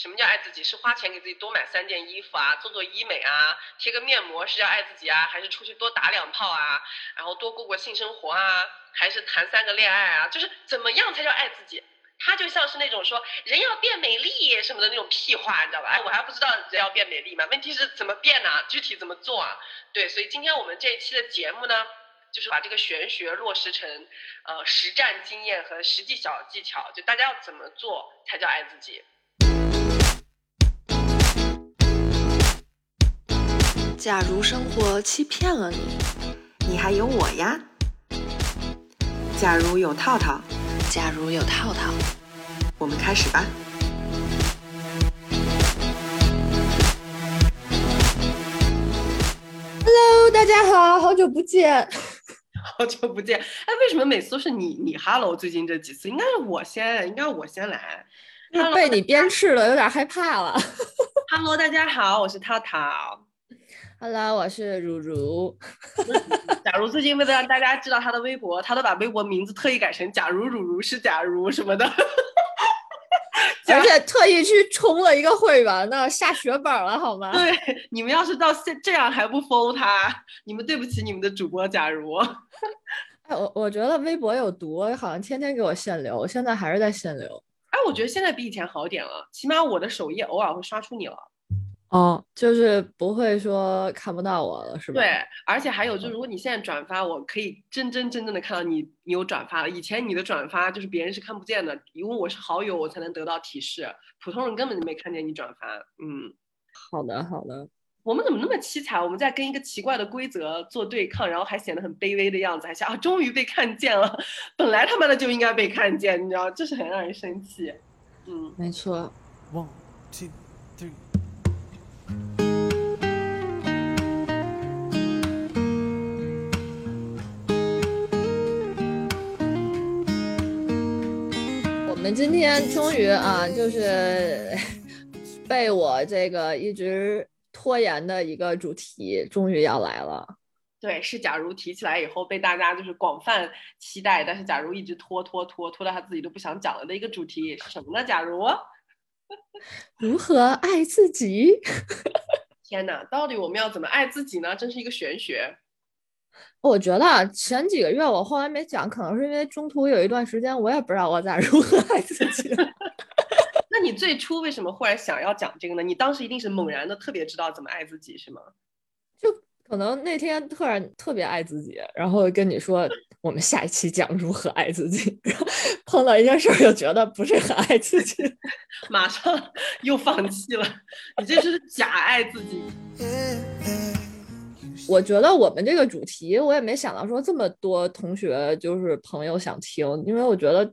什么叫爱自己？是花钱给自己多买三件衣服啊，做做医美啊，贴个面膜是要爱自己啊，还是出去多打两炮啊，然后多过过性生活啊，还是谈三个恋爱啊？就是怎么样才叫爱自己？它就像是那种说人要变美丽什么的那种屁话，你知道吧？哎，我还不知道人要变美丽嘛，问题是怎么变呢？具体怎么做啊？对，所以今天我们这一期的节目呢，就是把这个玄学落实成呃实战经验和实际小技巧，就大家要怎么做才叫爱自己。假如生活欺骗了你，你还有我呀。假如有套套，假如有套套，我们开始吧。Hello，大家好，好久不见，好久不见。哎，为什么每次都是你你 Hello？最近这几次应该是我先，应该我先来。被你鞭笞了，有点害怕了。Hello，大家好，我是套套。Hello，我是如如。假如最近为了让大家知道他的微博，他都把微博名字特意改成“假如如如是假如”什么的，而且特意去充了一个会员呢，下血本了好吗？对，你们要是到现这样还不封他，你们对不起你们的主播。假如，哎，我我觉得微博有毒，好像天天给我限流，现在还是在限流。哎，我觉得现在比以前好点了，起码我的首页偶尔会刷出你了。哦，就是不会说看不到我了，是吧？对，而且还有，就如果你现在转发，我可以真真正正的看到你，你有转发了。以前你的转发就是别人是看不见的，因为我是好友，我才能得到提示，普通人根本就没看见你转发。嗯，好的好的。我们怎么那么凄惨？我们在跟一个奇怪的规则做对抗，然后还显得很卑微的样子，还想啊，终于被看见了。本来他妈的就应该被看见，你知道，这是很让人生气。嗯，没错。One two 们今天终于啊，就是 被我这个一直拖延的一个主题，终于要来了。对，是假如提起来以后被大家就是广泛期待，但是假如一直拖拖拖拖到他自己都不想讲了的一个主题是什么呢？假如如何爱自己？天哪，到底我们要怎么爱自己呢？真是一个玄学。我觉得前几个月我后来没讲，可能是因为中途有一段时间我也不知道我咋 如何爱自己。那你最初为什么忽然想要讲这个呢？你当时一定是猛然的特别知道怎么爱自己，是吗？就可能那天突然特别爱自己，然后跟你说我们下一期讲如何爱自己，然后碰到一件事又觉得不是很爱自己，马上又放弃了。你这是假爱自己。我觉得我们这个主题，我也没想到说这么多同学就是朋友想听，因为我觉得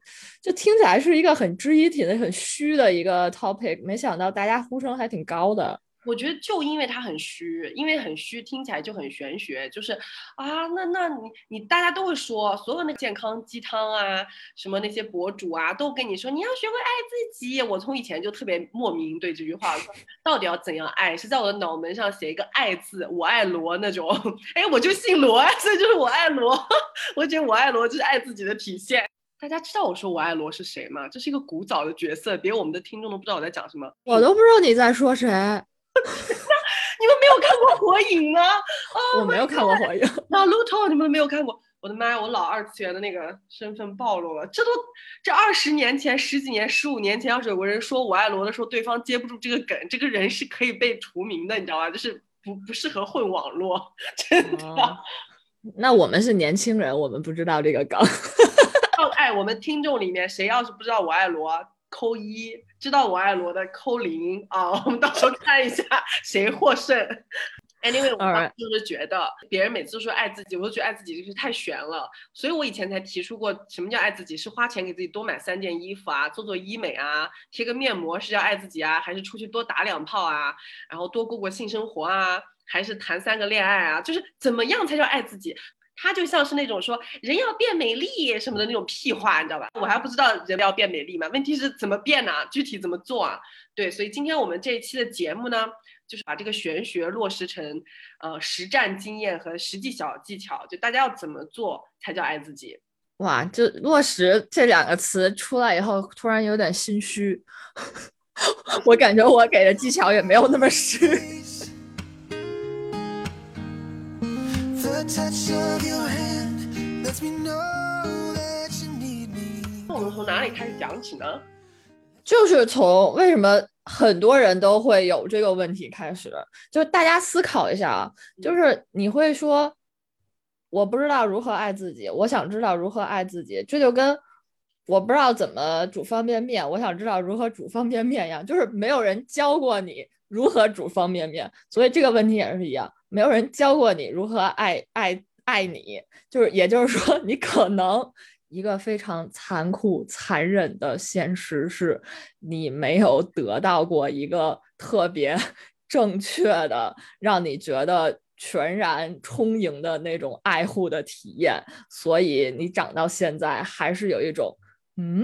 就听起来是一个很知识体的、很虚的一个 topic，没想到大家呼声还挺高的。我觉得就因为它很虚，因为很虚，听起来就很玄学。就是啊，那那你你大家都会说，所有那健康鸡汤啊，什么那些博主啊，都跟你说你要学会爱自己。我从以前就特别莫名对这句话，到底要怎样爱？是在我的脑门上写一个爱字，我爱罗那种。哎，我就姓罗，所以就是我爱罗。我觉得我爱罗就是爱自己的体现。大家知道我说我爱罗是谁吗？这是一个古早的角色，连我们的听众都不知道我在讲什么。我都不知道你在说谁。你们没有看过《火影》吗？我没有看过《火影》。那《Luto》你们都没有看过？我的妈呀！我老二次元的那个身份暴露了。这都这二十年前、十几年、十五年前，要是有个人说我爱罗的时候，对方接不住这个梗，这个人是可以被除名的，你知道吧？就是不不适合混网络，真的。那我们是年轻人，我们不知道这个梗。哎，我们听众里面谁要是不知道我爱罗？扣一，知道我爱罗的扣零啊！我们到时候看一下谁获胜。Anyway，我就是觉得别人每次都说爱自己，我都觉得爱自己就是太悬了，所以我以前才提出过什么叫爱自己，是花钱给自己多买三件衣服啊，做做医美啊，贴个面膜是叫爱自己啊，还是出去多打两炮啊，然后多过过性生活啊，还是谈三个恋爱啊？就是怎么样才叫爱自己？他就像是那种说人要变美丽什么的那种屁话，你知道吧？我还不知道人要变美丽嘛？问题是怎么变呢？具体怎么做啊？对，所以今天我们这一期的节目呢，就是把这个玄学落实成呃实战经验和实际小技巧，就大家要怎么做才叫爱自己？哇，就落实这两个词出来以后，突然有点心虚。我感觉我给的技巧也没有那么实。我们从哪里开始讲起呢？就是从为什么很多人都会有这个问题开始，就是大家思考一下啊，就是你会说，我不知道如何爱自己，我想知道如何爱自己，这就跟我不知道怎么煮方便面，我想知道如何煮方便面一样，就是没有人教过你如何煮方便面，所以这个问题也是一样，没有人教过你如何爱爱爱你，就是也就是说，你可能。一个非常残酷、残忍的现实是，你没有得到过一个特别 正确的、让你觉得全然充盈的那种爱护的体验，所以你长到现在还是有一种。嗯，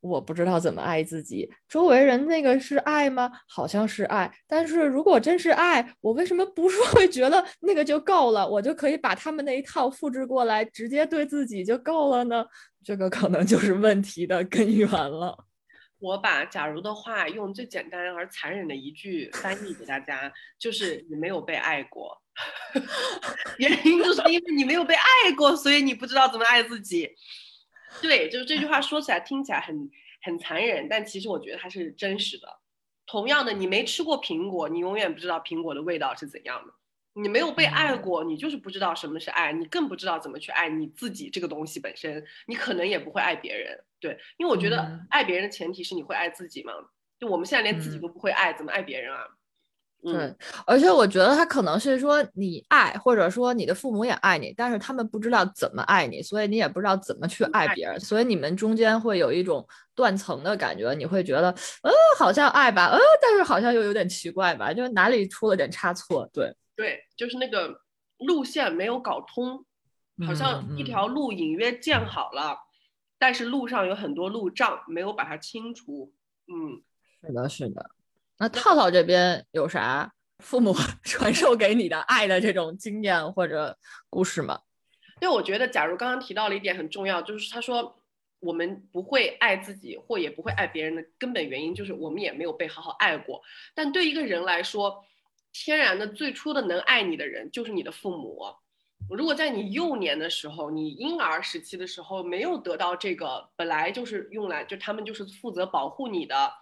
我不知道怎么爱自己。周围人那个是爱吗？好像是爱。但是如果真是爱，我为什么不是会觉得那个就够了？我就可以把他们那一套复制过来，直接对自己就够了呢？这个可能就是问题的根源了。我把假如的话用最简单而残忍的一句翻译给大家，就是你没有被爱过。原因就是因为你没有被爱过，所以你不知道怎么爱自己。对，就是这句话说起来听起来很很残忍，但其实我觉得它是真实的。同样的，你没吃过苹果，你永远不知道苹果的味道是怎样的。你没有被爱过，你就是不知道什么是爱，你更不知道怎么去爱你自己这个东西本身。你可能也不会爱别人，对，因为我觉得爱别人的前提是你会爱自己嘛。就我们现在连自己都不会爱，怎么爱别人啊？对，而且我觉得他可能是说你爱，或者说你的父母也爱你，但是他们不知道怎么爱你，所以你也不知道怎么去爱别人，所以你们中间会有一种断层的感觉，你会觉得，呃，好像爱吧，呃，但是好像又有点奇怪吧，就哪里出了点差错。对，对，就是那个路线没有搞通，好像一条路隐约建好了，但是路上有很多路障，没有把它清除。嗯，是的，是的。那套套这边有啥父母 传授给你的爱的这种经验或者故事吗？因为我觉得，假如刚刚提到了一点很重要，就是他说我们不会爱自己或也不会爱别人的根本原因，就是我们也没有被好好爱过。但对一个人来说，天然的最初的能爱你的人就是你的父母。如果在你幼年的时候，你婴儿时期的时候没有得到这个本来就是用来就他们就是负责保护你的。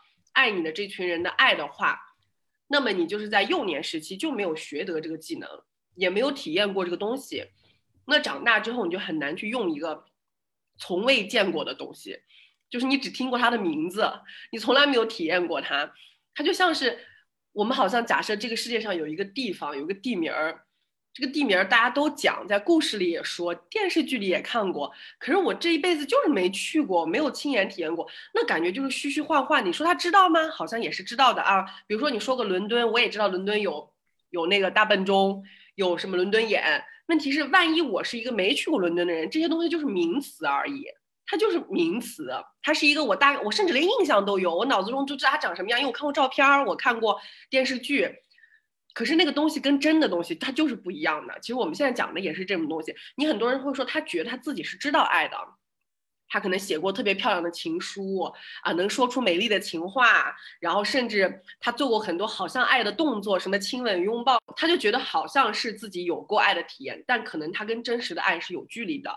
爱你的这群人的爱的话，那么你就是在幼年时期就没有学得这个技能，也没有体验过这个东西。那长大之后你就很难去用一个从未见过的东西，就是你只听过它的名字，你从来没有体验过它。它就像是我们好像假设这个世界上有一个地方，有个地名儿。这个地名大家都讲，在故事里也说，电视剧里也看过。可是我这一辈子就是没去过，没有亲眼体验过，那感觉就是虚虚幻幻。你说他知道吗？好像也是知道的啊。比如说你说个伦敦，我也知道伦敦有有那个大笨钟，有什么伦敦眼。问题是，万一我是一个没去过伦敦的人，这些东西就是名词而已，它就是名词，它是一个我大我甚至连印象都有，我脑子中就知道它长什么样，因为我看过照片儿，我看过电视剧。可是那个东西跟真的东西，它就是不一样的。其实我们现在讲的也是这种东西。你很多人会说，他觉得他自己是知道爱的，他可能写过特别漂亮的情书啊，能说出美丽的情话，然后甚至他做过很多好像爱的动作，什么亲吻、拥抱，他就觉得好像是自己有过爱的体验，但可能他跟真实的爱是有距离的。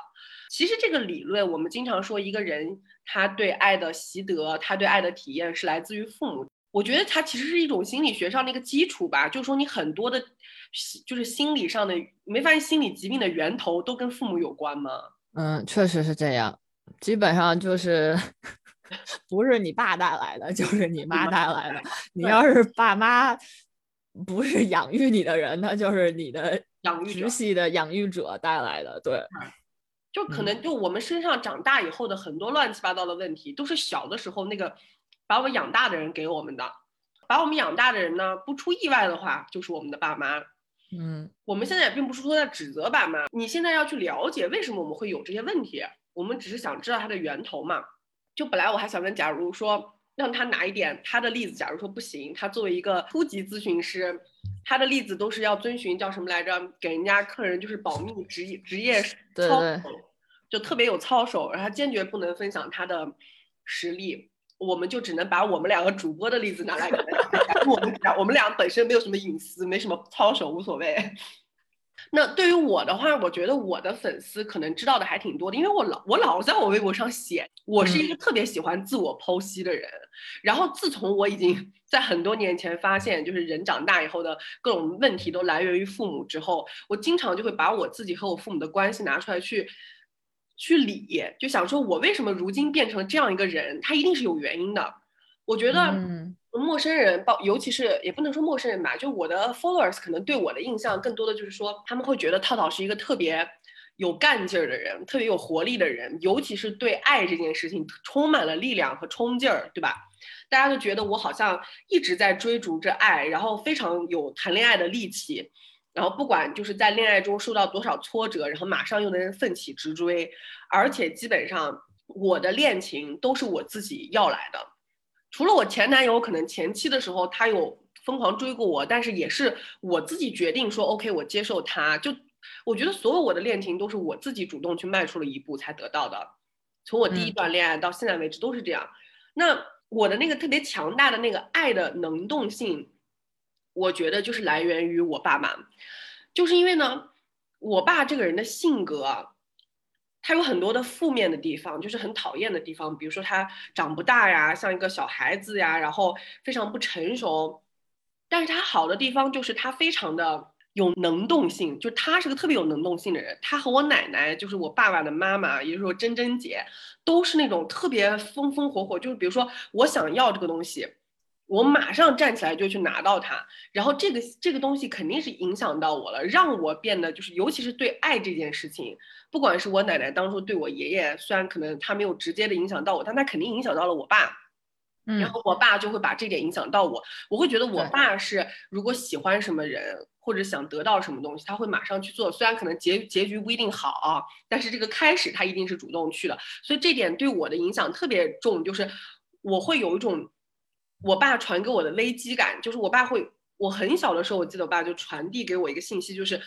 其实这个理论，我们经常说，一个人他对爱的习得，他对爱的体验是来自于父母。我觉得它其实是一种心理学上的一个基础吧，就是说你很多的，就是心理上的，没发现心理疾病的源头都跟父母有关吗？嗯，确实是这样，基本上就是 不是你爸带来的，就是你妈带来的。你要是爸妈不是养育你的人，那就是你的养育直系的养育者带来的。对，就可能就我们身上长大以后的很多乱七八糟的问题，都是小的时候那个。把我养大的人给我们的，把我们养大的人呢，不出意外的话，就是我们的爸妈。嗯，我们现在也并不是说在指责爸妈，你现在要去了解为什么我们会有这些问题，我们只是想知道它的源头嘛。就本来我还想问，假如说让他拿一点他的例子，假如说不行，他作为一个初级咨询师，他的例子都是要遵循叫什么来着？给人家客人就是保密职业职业操守，就特别有操守，然后他坚决不能分享他的实力。我们就只能把我们两个主播的例子拿来讲，我们俩我们俩本身没有什么隐私，没什么操守，无所谓。那对于我的话，我觉得我的粉丝可能知道的还挺多的，因为我老我老在我微博上写，我是一个特别喜欢自我剖析的人。然后自从我已经在很多年前发现，就是人长大以后的各种问题都来源于父母之后，我经常就会把我自己和我父母的关系拿出来去去理，就想说我为什么如今变成这样一个人，他一定是有原因的。我觉得。陌生人，包尤其是也不能说陌生人吧，就我的 followers 可能对我的印象更多的就是说，他们会觉得套套是一个特别有干劲儿的人，特别有活力的人，尤其是对爱这件事情充满了力量和冲劲儿，对吧？大家都觉得我好像一直在追逐着爱，然后非常有谈恋爱的力气，然后不管就是在恋爱中受到多少挫折，然后马上又能奋起直追，而且基本上我的恋情都是我自己要来的。除了我前男友，可能前期的时候他有疯狂追过我，但是也是我自己决定说 OK，我接受他。就我觉得所有我的恋情都是我自己主动去迈出了一步才得到的。从我第一段恋爱到现在为止都是这样。那我的那个特别强大的那个爱的能动性，我觉得就是来源于我爸妈，就是因为呢，我爸这个人的性格。他有很多的负面的地方，就是很讨厌的地方，比如说他长不大呀，像一个小孩子呀，然后非常不成熟。但是他好的地方就是他非常的有能动性，就他是个特别有能动性的人。他和我奶奶，就是我爸爸的妈妈，也就是说珍珍姐，都是那种特别风风火火，就是比如说我想要这个东西。我马上站起来就去拿到它，然后这个这个东西肯定是影响到我了，让我变得就是，尤其是对爱这件事情，不管是我奶奶当初对我爷爷，虽然可能他没有直接的影响到我，但他肯定影响到了我爸，嗯，然后我爸就会把这点影响到我，我会觉得我爸是如果喜欢什么人或者想得到什么东西，他会马上去做，虽然可能结结局不一定好啊，但是这个开始他一定是主动去的，所以这点对我的影响特别重，就是我会有一种。我爸传给我的危机感，就是我爸会，我很小的时候，我记得我爸就传递给我一个信息，就是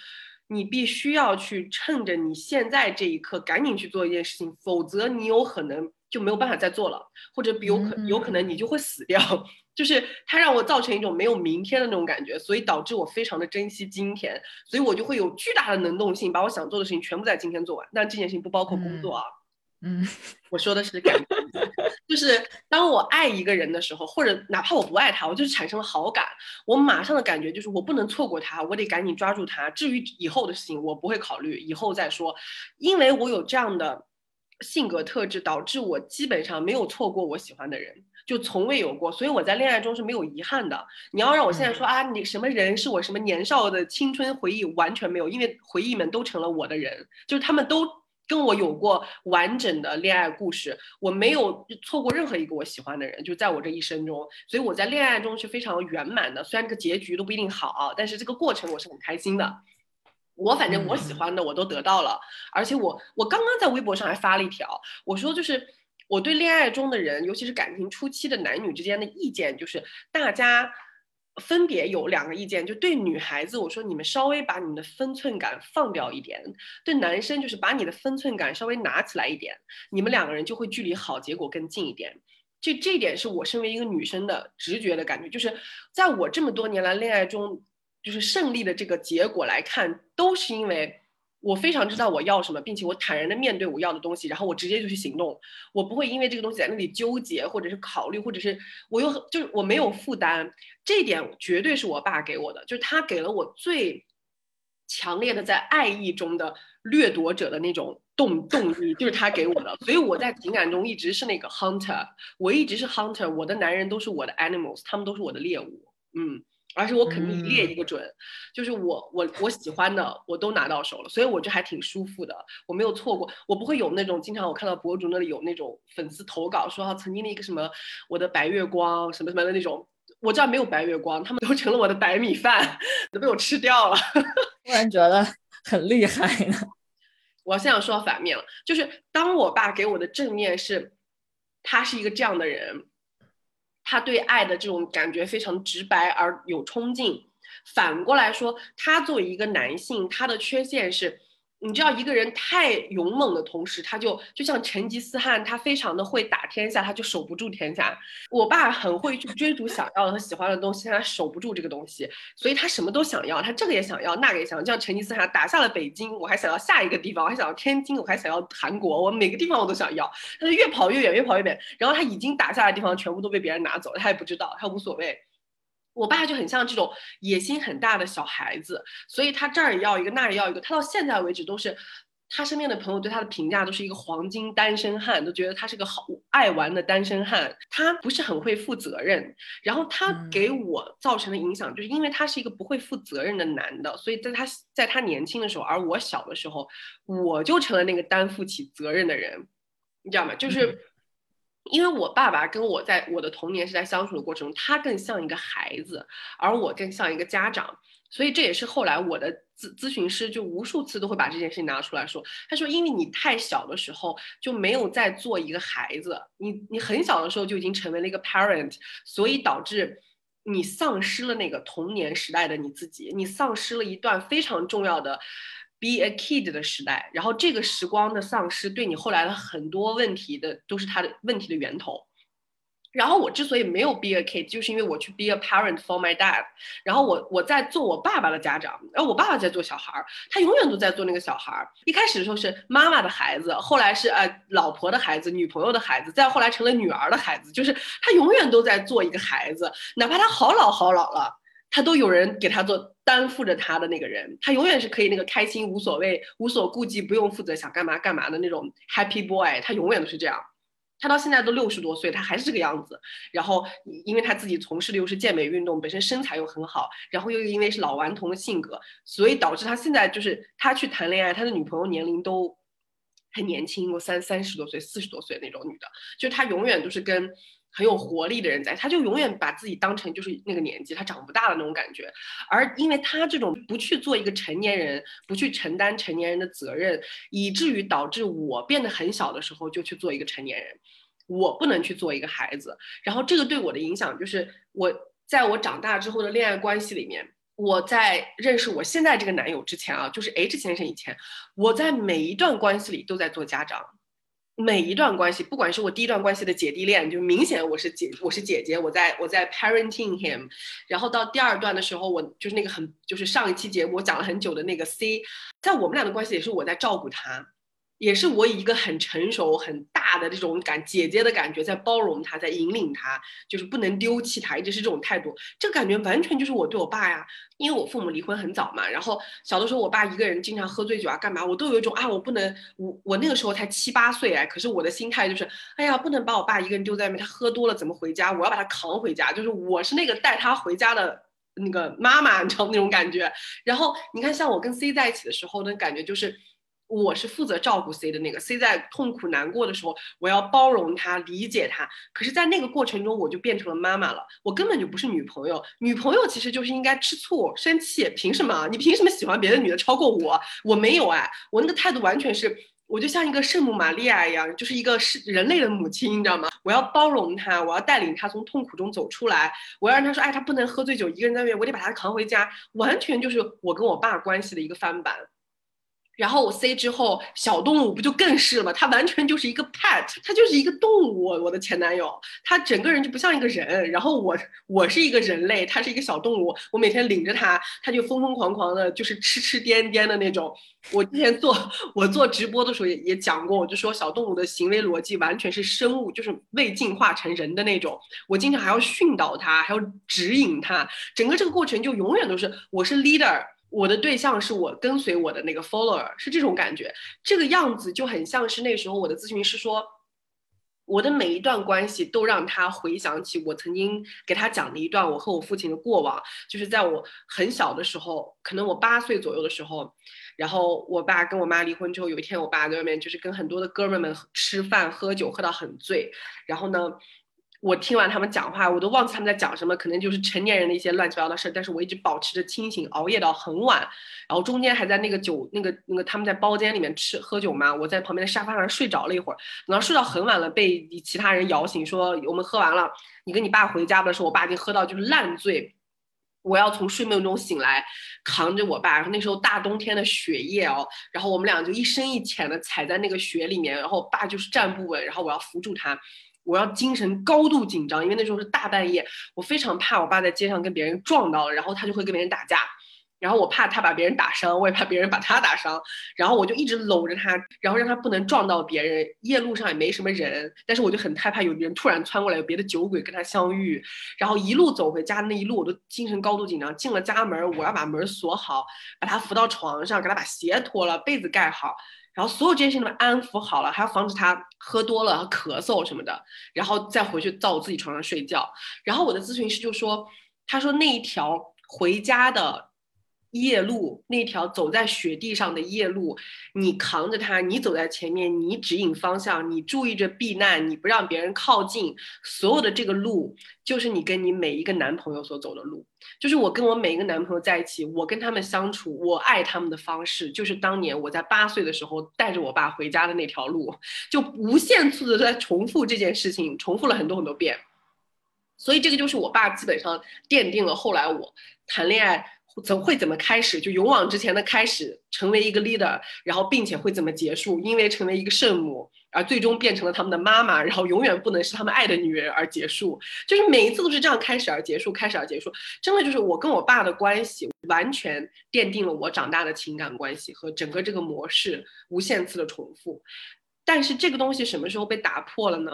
你必须要去趁着你现在这一刻赶紧去做一件事情，否则你有可能就没有办法再做了，或者有可有可能你就会死掉。就是他让我造成一种没有明天的那种感觉，所以导致我非常的珍惜今天，所以我就会有巨大的能动性，把我想做的事情全部在今天做完。但这件事情不包括工作啊。嗯，我说的是感觉，就是当我爱一个人的时候，或者哪怕我不爱他，我就是产生了好感，我马上的感觉就是我不能错过他，我得赶紧抓住他。至于以后的事情，我不会考虑，以后再说，因为我有这样的性格特质，导致我基本上没有错过我喜欢的人，就从未有过，所以我在恋爱中是没有遗憾的。你要让我现在说啊，你什么人是我什么年少的青春回忆，完全没有，因为回忆们都成了我的人，就是他们都。跟我有过完整的恋爱故事，我没有错过任何一个我喜欢的人，就在我这一生中，所以我在恋爱中是非常圆满的。虽然这个结局都不一定好，但是这个过程我是很开心的。我反正我喜欢的我都得到了，而且我我刚刚在微博上还发了一条，我说就是我对恋爱中的人，尤其是感情初期的男女之间的意见，就是大家。分别有两个意见，就对女孩子我说，你们稍微把你们的分寸感放掉一点；对男生就是把你的分寸感稍微拿起来一点，你们两个人就会距离好结果更近一点。就这一点是我身为一个女生的直觉的感觉，就是在我这么多年来恋爱中，就是胜利的这个结果来看，都是因为。我非常知道我要什么，并且我坦然的面对我要的东西，然后我直接就去行动。我不会因为这个东西在那里纠结，或者是考虑，或者是我又就是我没有负担。这一点绝对是我爸给我的，就是他给了我最强烈的在爱意中的掠夺者的那种动动力，就是他给我的。所以我在情感中一直是那个 hunter，我一直是 hunter，我的男人都是我的 animals，他们都是我的猎物。嗯。而且我肯定一列一个准，就是我我我喜欢的我都拿到手了，所以我就还挺舒服的，我没有错过，我不会有那种经常我看到博主那里有那种粉丝投稿说曾经的一个什么我的白月光什么什么的那种，我这儿没有白月光，他们都成了我的白米饭，都被我吃掉了，突然觉得很厉害呢。我现在说到反面了，就是当我爸给我的正面是，他是一个这样的人。他对爱的这种感觉非常直白而有冲劲。反过来说，他作为一个男性，他的缺陷是，你知道一个人太勇猛的同时，他就就像成吉思汗，他非常的会打天下，他就守不住天下。我爸很会去追逐想要的和喜欢的东西，他守不住这个东西，所以他什么都想要，他这个也想要，那个也想要。就像成吉思汗打下了北京，我还想要下一个地方，我还想要天津，我还想要韩国，我每个地方我都想要。他就越跑越远，越跑越远，然后他已经打下的地方全部都被别人拿走了，他也不知道，他无所谓。我爸就很像这种野心很大的小孩子，所以他这儿也要一个，那儿也要一个。他到现在为止都是，他身边的朋友对他的评价都是一个黄金单身汉，都觉得他是个好爱玩的单身汉。他不是很会负责任，然后他给我造成的影响，就是因为他是一个不会负责任的男的，所以在他在他年轻的时候，而我小的时候，我就成了那个担负起责任的人，你知道吗？就是。因为我爸爸跟我在我的童年是在相处的过程中，他更像一个孩子，而我更像一个家长，所以这也是后来我的咨咨询师就无数次都会把这件事情拿出来说。他说，因为你太小的时候就没有在做一个孩子，你你很小的时候就已经成为了一个 parent，所以导致你丧失了那个童年时代的你自己，你丧失了一段非常重要的。Be a kid 的时代，然后这个时光的丧失，对你后来的很多问题的都是他的问题的源头。然后我之所以没有 be a kid，就是因为我去 be a parent for my dad。然后我我在做我爸爸的家长，然后我爸爸在做小孩儿，他永远都在做那个小孩儿。一开始的时候是妈妈的孩子，后来是呃老婆的孩子、女朋友的孩子，再后来成了女儿的孩子，就是他永远都在做一个孩子，哪怕他好老好老了。他都有人给他做担负着他的那个人，他永远是可以那个开心无所谓、无所顾忌、不用负责想干嘛干嘛的那种 happy boy，他永远都是这样。他到现在都六十多岁，他还是这个样子。然后因为他自己从事的又是健美运动，本身身材又很好，然后又因为是老顽童的性格，所以导致他现在就是他去谈恋爱，他的女朋友年龄都很年轻，我三三十多岁、四十多岁那种女的，就他永远都是跟。很有活力的人在，他就永远把自己当成就是那个年纪，他长不大的那种感觉。而因为他这种不去做一个成年人，不去承担成年人的责任，以至于导致我变得很小的时候就去做一个成年人，我不能去做一个孩子。然后这个对我的影响就是，我在我长大之后的恋爱关系里面，我在认识我现在这个男友之前啊，就是 H 先生以前，我在每一段关系里都在做家长。每一段关系，不管是我第一段关系的姐弟恋，就明显我是姐，我是姐姐，我在我在 parenting him，然后到第二段的时候，我就是那个很就是上一期节目我讲了很久的那个 C，在我们俩的关系也是我在照顾他。也是我以一个很成熟、很大的这种感姐姐的感觉，在包容他，在引领他，就是不能丢弃他，一直是这种态度。这个感觉完全就是我对我爸呀，因为我父母离婚很早嘛，然后小的时候我爸一个人经常喝醉酒啊，干嘛，我都有一种啊，我不能，我我那个时候才七八岁哎，可是我的心态就是，哎呀，不能把我爸一个人丢在外面，他喝多了怎么回家？我要把他扛回家，就是我是那个带他回家的那个妈妈，你知道那种感觉。然后你看，像我跟 C 在一起的时候，那感觉就是。我是负责照顾 C 的那个，C 在痛苦难过的时候，我要包容他，理解他。可是，在那个过程中，我就变成了妈妈了。我根本就不是女朋友，女朋友其实就是应该吃醋、生气。凭什么？你凭什么喜欢别的女的超过我？我没有哎，我那个态度完全是，我就像一个圣母玛利亚一样，就是一个是人类的母亲，你知道吗？我要包容他，我要带领他从痛苦中走出来，我要让他说，哎，他不能喝醉酒，一个人在外面，我得把他扛回家。完全就是我跟我爸关系的一个翻版。然后我 C 之后，小动物不就更是了吗？他完全就是一个 pet，他就是一个动物。我的前男友，他整个人就不像一个人。然后我，我是一个人类，他是一个小动物。我每天领着他，他就疯疯狂狂的，就是痴痴癫癫的那种。我之前做我做直播的时候也也讲过，我就说小动物的行为逻辑完全是生物，就是未进化成人的那种。我经常还要训导他，还要指引他，整个这个过程就永远都是我是 leader。我的对象是我跟随我的那个 follower，是这种感觉，这个样子就很像是那时候我的咨询师说，我的每一段关系都让他回想起我曾经给他讲的一段我和我父亲的过往，就是在我很小的时候，可能我八岁左右的时候，然后我爸跟我妈离婚之后，有一天我爸在外面就是跟很多的哥们们吃饭喝酒，喝到很醉，然后呢。我听完他们讲话，我都忘记他们在讲什么，可能就是成年人的一些乱七八糟的事儿。但是我一直保持着清醒，熬夜到很晚，然后中间还在那个酒那个那个他们在包间里面吃喝酒嘛，我在旁边的沙发上睡着了一会儿，然后睡到很晚了，被其他人摇醒，说我们喝完了，你跟你爸回家的时候，我爸已经喝到就是烂醉。我要从睡梦中醒来，扛着我爸。那时候大冬天的雪夜哦，然后我们俩就一深一浅的踩在那个雪里面，然后我爸就是站不稳，然后我要扶住他，我要精神高度紧张，因为那时候是大半夜，我非常怕我爸在街上跟别人撞到了，然后他就会跟别人打架。然后我怕他把别人打伤，我也怕别人把他打伤，然后我就一直搂着他，然后让他不能撞到别人。夜路上也没什么人，但是我就很害怕有人突然窜过来，有别的酒鬼跟他相遇。然后一路走回家，那一路我都精神高度紧张。进了家门，我要把门锁好，把他扶到床上，给他把鞋脱了，被子盖好，然后所有这些事情都安抚好了，还要防止他喝多了咳嗽什么的，然后再回去到我自己床上睡觉。然后我的咨询师就说，他说那一条回家的。夜路那条走在雪地上的夜路，你扛着它，你走在前面，你指引方向，你注意着避难，你不让别人靠近。所有的这个路，就是你跟你每一个男朋友所走的路，就是我跟我每一个男朋友在一起，我跟他们相处，我爱他们的方式，就是当年我在八岁的时候带着我爸回家的那条路，就无限次的在重复这件事情，重复了很多很多遍。所以这个就是我爸基本上奠定了后来我谈恋爱。怎会怎么开始？就勇往直前的开始，成为一个 leader，然后并且会怎么结束？因为成为一个圣母，而最终变成了他们的妈妈，然后永远不能是他们爱的女人而结束。就是每一次都是这样开始而结束，开始而结束。真的就是我跟我爸的关系，完全奠定了我长大的情感关系和整个这个模式无限次的重复。但是这个东西什么时候被打破了呢？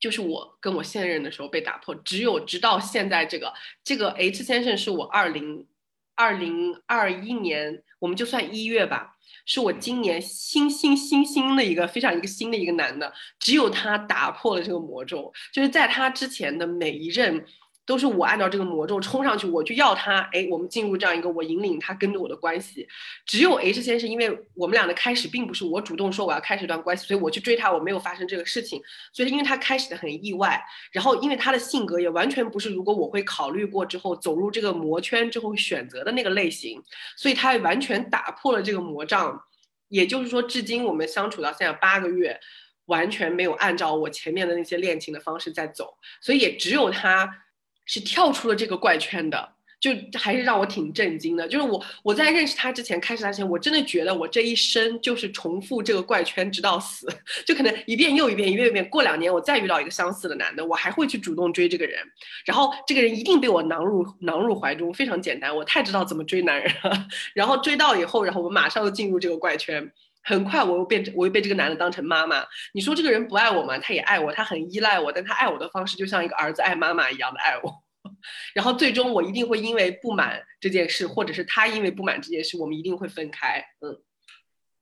就是我跟我现任的时候被打破，只有直到现在这个这个 H 先生是我二零二零二一年，我们就算一月吧，是我今年新新新新的一个非常一个新的一个男的，只有他打破了这个魔咒，就是在他之前的每一任。都是我按照这个魔咒冲上去，我就要他。哎，我们进入这样一个我引领他跟着我的关系。只有 H 先生，因为我们俩的开始并不是我主动说我要开始一段关系，所以我去追他，我没有发生这个事情。所以因为他开始的很意外，然后因为他的性格也完全不是如果我会考虑过之后走入这个魔圈之后选择的那个类型，所以他完全打破了这个魔障。也就是说，至今我们相处到现在八个月，完全没有按照我前面的那些恋情的方式在走，所以也只有他。是跳出了这个怪圈的，就还是让我挺震惊的。就是我我在认识他之前，开始他之前，我真的觉得我这一生就是重复这个怪圈直到死，就可能一遍又一遍，一遍又一遍。过两年我再遇到一个相似的男的，我还会去主动追这个人，然后这个人一定被我囊入囊入怀中。非常简单，我太知道怎么追男人了。然后追到以后，然后我马上就进入这个怪圈，很快我又变成我又被这个男的当成妈妈。你说这个人不爱我吗？他也爱我，他很依赖我，但他爱我的方式就像一个儿子爱妈妈一样的爱我。然后最终我一定会因为不满这件事，或者是他因为不满这件事，我们一定会分开。嗯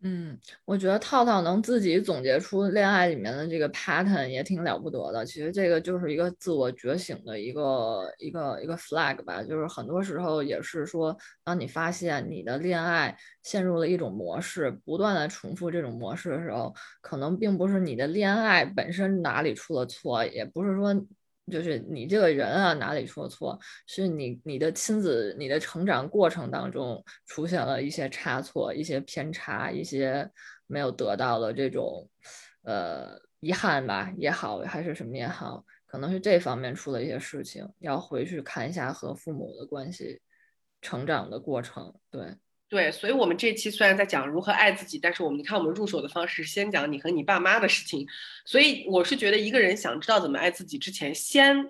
嗯，我觉得套套能自己总结出恋爱里面的这个 pattern 也挺了不得的。其实这个就是一个自我觉醒的一个一个一个 flag 吧。就是很多时候也是说，当你发现你的恋爱陷入了一种模式，不断的重复这种模式的时候，可能并不是你的恋爱本身哪里出了错，也不是说。就是你这个人啊，哪里出了错？是你你的亲子、你的成长过程当中出现了一些差错、一些偏差、一些没有得到的这种呃遗憾吧，也好，还是什么也好，可能是这方面出了一些事情，要回去看一下和父母的关系、成长的过程，对。对，所以，我们这期虽然在讲如何爱自己，但是我们你看，我们入手的方式先讲你和你爸妈的事情。所以，我是觉得一个人想知道怎么爱自己之前，先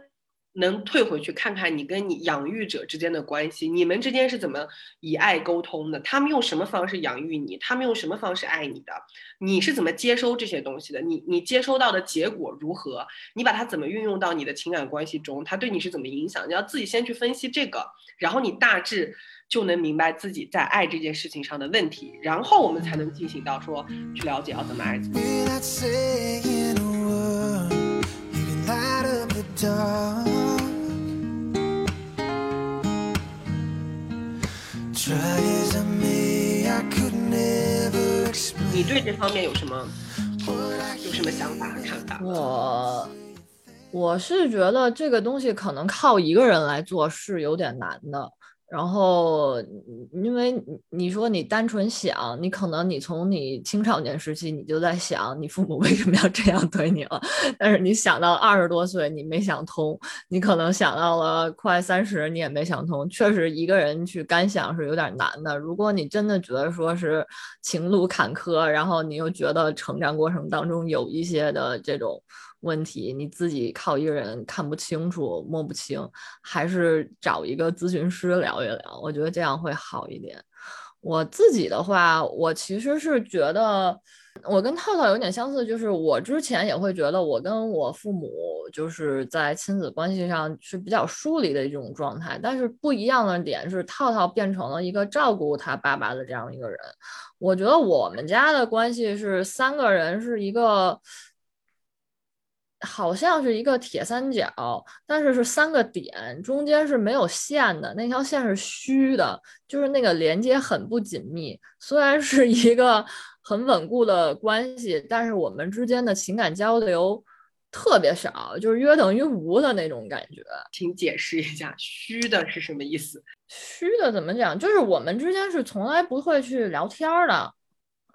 能退回去看看你跟你养育者之间的关系，你们之间是怎么以爱沟通的？他们用什么方式养育你？他们用什么方式爱你的？你是怎么接收这些东西的？你你接收到的结果如何？你把它怎么运用到你的情感关系中？它对你是怎么影响？你要自己先去分析这个，然后你大致。就能明白自己在爱这件事情上的问题，然后我们才能进行到说去了解要怎么爱自己。你对这方面有什么有什么想法和看法？我我是觉得这个东西可能靠一个人来做是有点难的。然后，因为你说你单纯想，你可能你从你青少年时期你就在想你父母为什么要这样对你了，但是你想到二十多岁你没想通，你可能想到了快三十你也没想通，确实一个人去干想是有点难的。如果你真的觉得说是情路坎坷，然后你又觉得成长过程当中有一些的这种。问题你自己靠一个人看不清楚摸不清，还是找一个咨询师聊一聊，我觉得这样会好一点。我自己的话，我其实是觉得我跟套套有点相似，就是我之前也会觉得我跟我父母就是在亲子关系上是比较疏离的一种状态，但是不一样的点是套套变成了一个照顾他爸爸的这样一个人。我觉得我们家的关系是三个人是一个。好像是一个铁三角，但是是三个点，中间是没有线的，那条线是虚的，就是那个连接很不紧密。虽然是一个很稳固的关系，但是我们之间的情感交流特别少，就是约等于无的那种感觉。请解释一下，虚的是什么意思？虚的怎么讲？就是我们之间是从来不会去聊天的。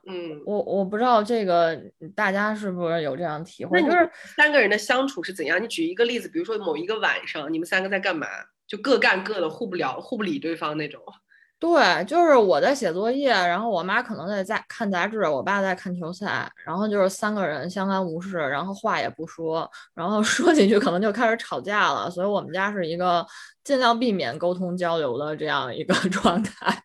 嗯，我我不知道这个大家是不是有这样体会，就是三个人的相处是怎样？你举一个例子，比如说某一个晚上，你们三个在干嘛？就各干各的，互不聊，互不理对方那种。对，就是我在写作业，然后我妈可能在在看杂志，我爸在看球赛，然后就是三个人相安无事，然后话也不说，然后 说几句可能就开始吵架了。所以我们家是一个尽量避免沟通交流的这样一个 状态。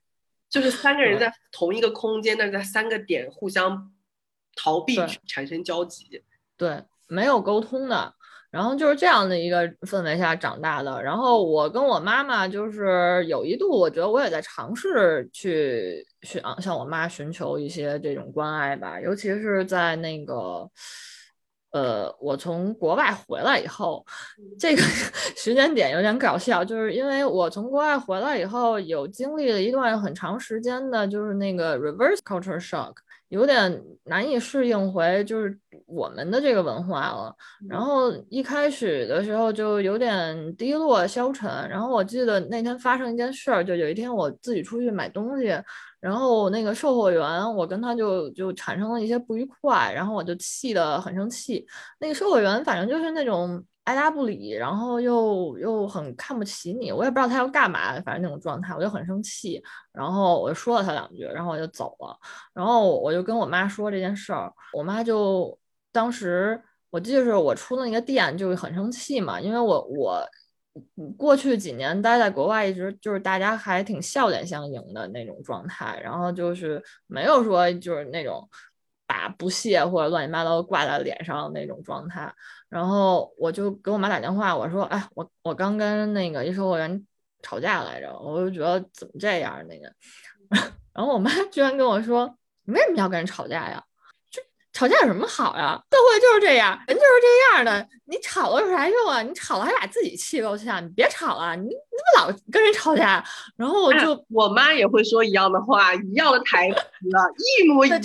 就是三个人在同一个空间，但是在三个点互相逃避产生交集，对，没有沟通的。然后就是这样的一个氛围下长大的。然后我跟我妈妈就是有一度，我觉得我也在尝试去寻向我妈寻求一些这种关爱吧，尤其是在那个。呃，我从国外回来以后，这个 时间点有点搞笑，就是因为我从国外回来以后，有经历了一段很长时间的，就是那个 reverse culture shock，有点难以适应回就是我们的这个文化了。然后一开始的时候就有点低落消沉。然后我记得那天发生一件事儿，就有一天我自己出去买东西。然后那个售货员，我跟他就就产生了一些不愉快，然后我就气得很生气。那个售货员反正就是那种爱搭不理，然后又又很看不起你，我也不知道他要干嘛，反正那种状态，我就很生气。然后我就说了他两句，然后我就走了。然后我就跟我妈说这件事儿，我妈就当时我记得是我出的那个店，就很生气嘛，因为我我。过去几年待在国外，一直就是大家还挺笑脸相迎的那种状态，然后就是没有说就是那种把不屑或者乱七八糟挂在脸上那种状态。然后我就给我妈打电话，我说：“哎，我我刚跟那个一售货员吵架来着，我就觉得怎么这样那个。”然后我妈居然跟我说：“你为什么要跟人吵架呀？”吵架有什么好呀？社会就是这样，人就是这样的。你吵了有啥用啊？你吵了还把自己气够呛，你别吵了。你你怎么老跟人吵架？然后我就我妈也会说一样的话，一样的台词，一模一样，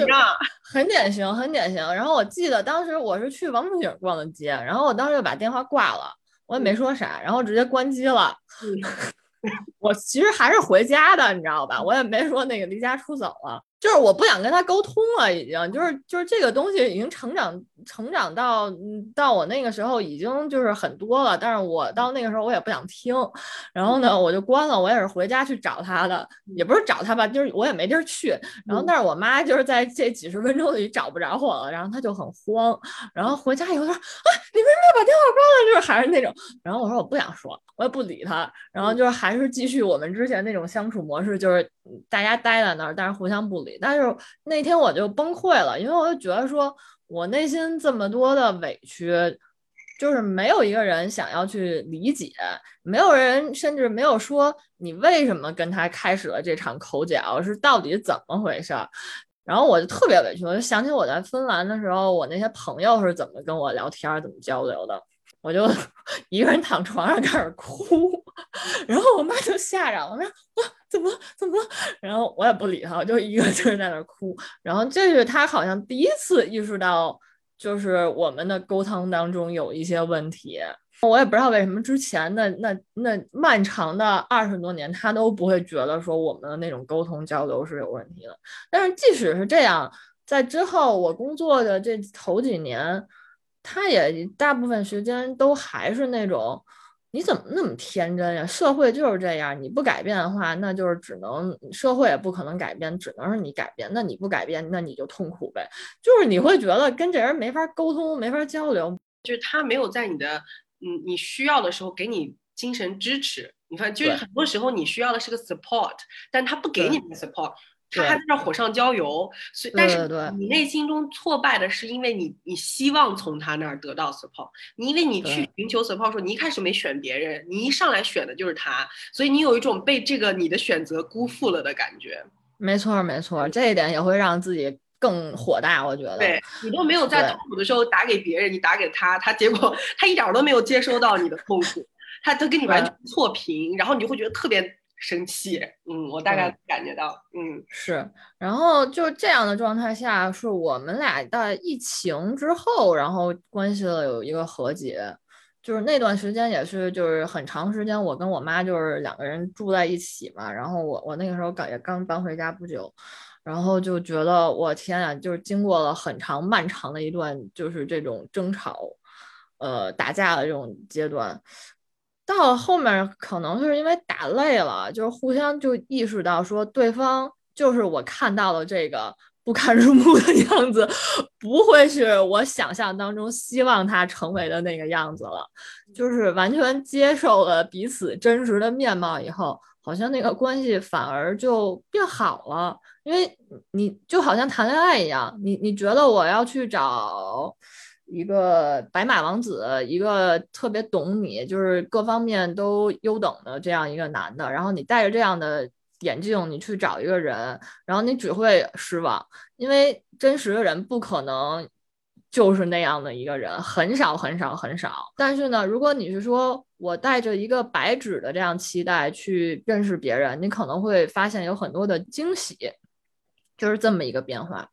很典型，很典型。然后我记得当时我是去王府井逛的街，然后我当时就把电话挂了，我也没说啥，然后直接关机了。我其实还是回家的，你知道吧？我也没说那个离家出走了。就是我不想跟他沟通了，已经就是就是这个东西已经成长成长到嗯到我那个时候已经就是很多了，但是我到那个时候我也不想听，然后呢我就关了，我也是回家去找他的，也不是找他吧，就是我也没地儿去，然后但是我妈就是在这几十分钟里找不着我了，然后他就很慌，然后回家以后说啊你为什么要把电话关了？就是还是那种，然后我说我不想说，我也不理他，然后就是还是继续我们之前那种相处模式，就是大家待在那儿，但是互相不理。但是那天我就崩溃了，因为我就觉得说，我内心这么多的委屈，就是没有一个人想要去理解，没有人甚至没有说你为什么跟他开始了这场口角，是到底怎么回事儿？然后我就特别委屈，我就想起我在芬兰的时候，我那些朋友是怎么跟我聊天、怎么交流的。我就 一个人躺床上开始哭，然后我妈就吓着了，我说怎么怎么？然后我也不理她，就一个劲在那哭。然后这是他好像第一次意识到，就是我们的沟通当中有一些问题。我也不知道为什么之前的那那漫长的二十多年，他都不会觉得说我们的那种沟通交流是有问题的。但是即使是这样，在之后我工作的这头几年，他也大部分时间都还是那种。你怎么那么天真呀？社会就是这样，你不改变的话，那就是只能社会也不可能改变，只能是你改变。那你不改变，那你就痛苦呗。就是你会觉得跟这人没法沟通，没法交流，就是他没有在你的嗯你需要的时候给你精神支持。你看，就是很多时候你需要的是个 support，但他不给你 support。他还在那火上浇油，所以但是你内心中挫败的是因为你你希望从他那儿得到 support，你因为你去寻求 support，时候你一开始没选别人，你一上来选的就是他，所以你有一种被这个你的选择辜负了的感觉。没错没错，这一点也会让自己更火大，我觉得。对你都没有在痛苦的时候打给别人，你打给他，他结果他一点都没有接收到你的痛苦，他他跟你完全错频，然后你就会觉得特别。生气，嗯，我大概感觉到，嗯，是，然后就这样的状态下，是我们俩在疫情之后，然后关系了有一个和解，就是那段时间也是，就是很长时间，我跟我妈就是两个人住在一起嘛，然后我我那个时候刚也刚搬回家不久，然后就觉得我天啊，就是经过了很长漫长的一段就是这种争吵，呃，打架的这种阶段。到后面可能就是因为打累了，就是互相就意识到说对方就是我看到了这个不堪入目的样子，不会是我想象当中希望他成为的那个样子了，就是完全接受了彼此真实的面貌以后，好像那个关系反而就变好了，因为你就好像谈恋爱一样，你你觉得我要去找。一个白马王子，一个特别懂你，就是各方面都优等的这样一个男的。然后你戴着这样的眼镜，你去找一个人，然后你只会失望，因为真实的人不可能就是那样的一个人，很少很少很少。但是呢，如果你是说我带着一个白纸的这样期待去认识别人，你可能会发现有很多的惊喜，就是这么一个变化。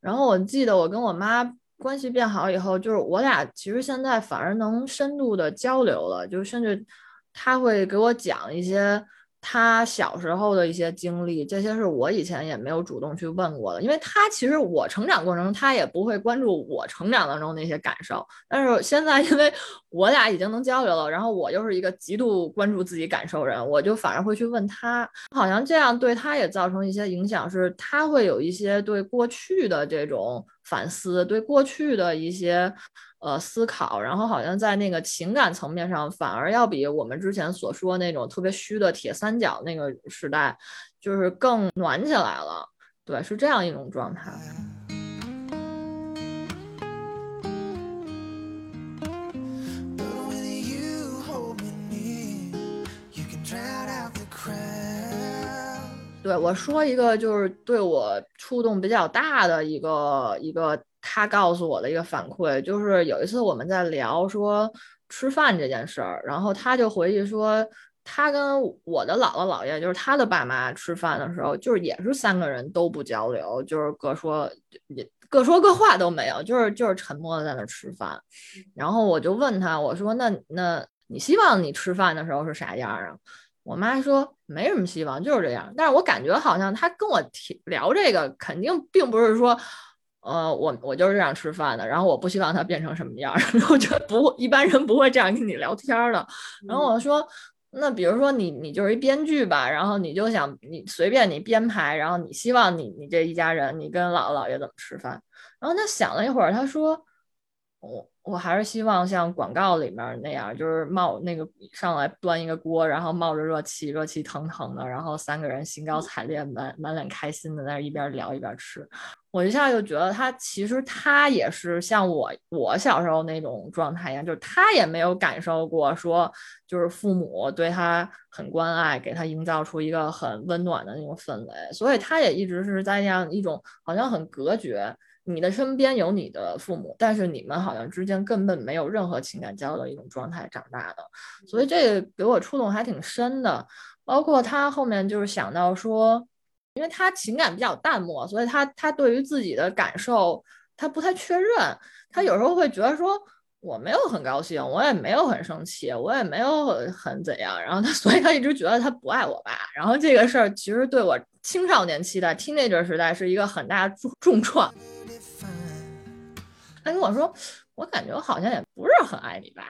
然后我记得我跟我妈。关系变好以后，就是我俩其实现在反而能深度的交流了，就甚至他会给我讲一些。他小时候的一些经历，这些是我以前也没有主动去问过的，因为他其实我成长过程中，他也不会关注我成长当中那些感受。但是现在，因为我俩已经能交流了，然后我又是一个极度关注自己感受人，我就反而会去问他，好像这样对他也造成一些影响，是他会有一些对过去的这种反思，对过去的一些。呃，思考，然后好像在那个情感层面上，反而要比我们之前所说那种特别虚的铁三角那个时代，就是更暖起来了。对，是这样一种状态。对我说一个，就是对我触动比较大的一个一个。他告诉我的一个反馈就是，有一次我们在聊说吃饭这件事儿，然后他就回忆说，他跟我的姥姥姥爷，就是他的爸妈吃饭的时候，就是也是三个人都不交流，就是各说也各说各话都没有，就是就是沉默的在那吃饭。然后我就问他，我说那那你希望你吃饭的时候是啥样啊？我妈说没什么希望，就是这样。但是我感觉好像她跟我提聊这个，肯定并不是说。呃，我我就是这样吃饭的，然后我不希望它变成什么样，我觉得不，一般人不会这样跟你聊天的。然后我说，那比如说你你就是一编剧吧，然后你就想你随便你编排，然后你希望你你这一家人，你跟姥姥姥爷怎么吃饭？然后他想了一会儿，他说，我。我还是希望像广告里面那样，就是冒那个上来端一个锅，然后冒着热气，热气腾腾的，然后三个人兴高采烈、满满脸开心的在那一边聊一边吃。我一下就觉得他其实他也是像我我小时候那种状态一样，就是他也没有感受过说就是父母对他很关爱，给他营造出一个很温暖的那种氛围，所以他也一直是在这样一种好像很隔绝。你的身边有你的父母，但是你们好像之间根本没有任何情感交流的一种状态长大的，所以这个给我触动还挺深的。包括他后面就是想到说，因为他情感比较淡漠，所以他他对于自己的感受他不太确认，他有时候会觉得说，我没有很高兴，我也没有很生气，我也没有很怎样。然后他，所以他一直觉得他不爱我爸。然后这个事儿其实对我青少年期的 teenager 时代是一个很大重重创。他跟我说，我感觉我好像也不是很爱你爸。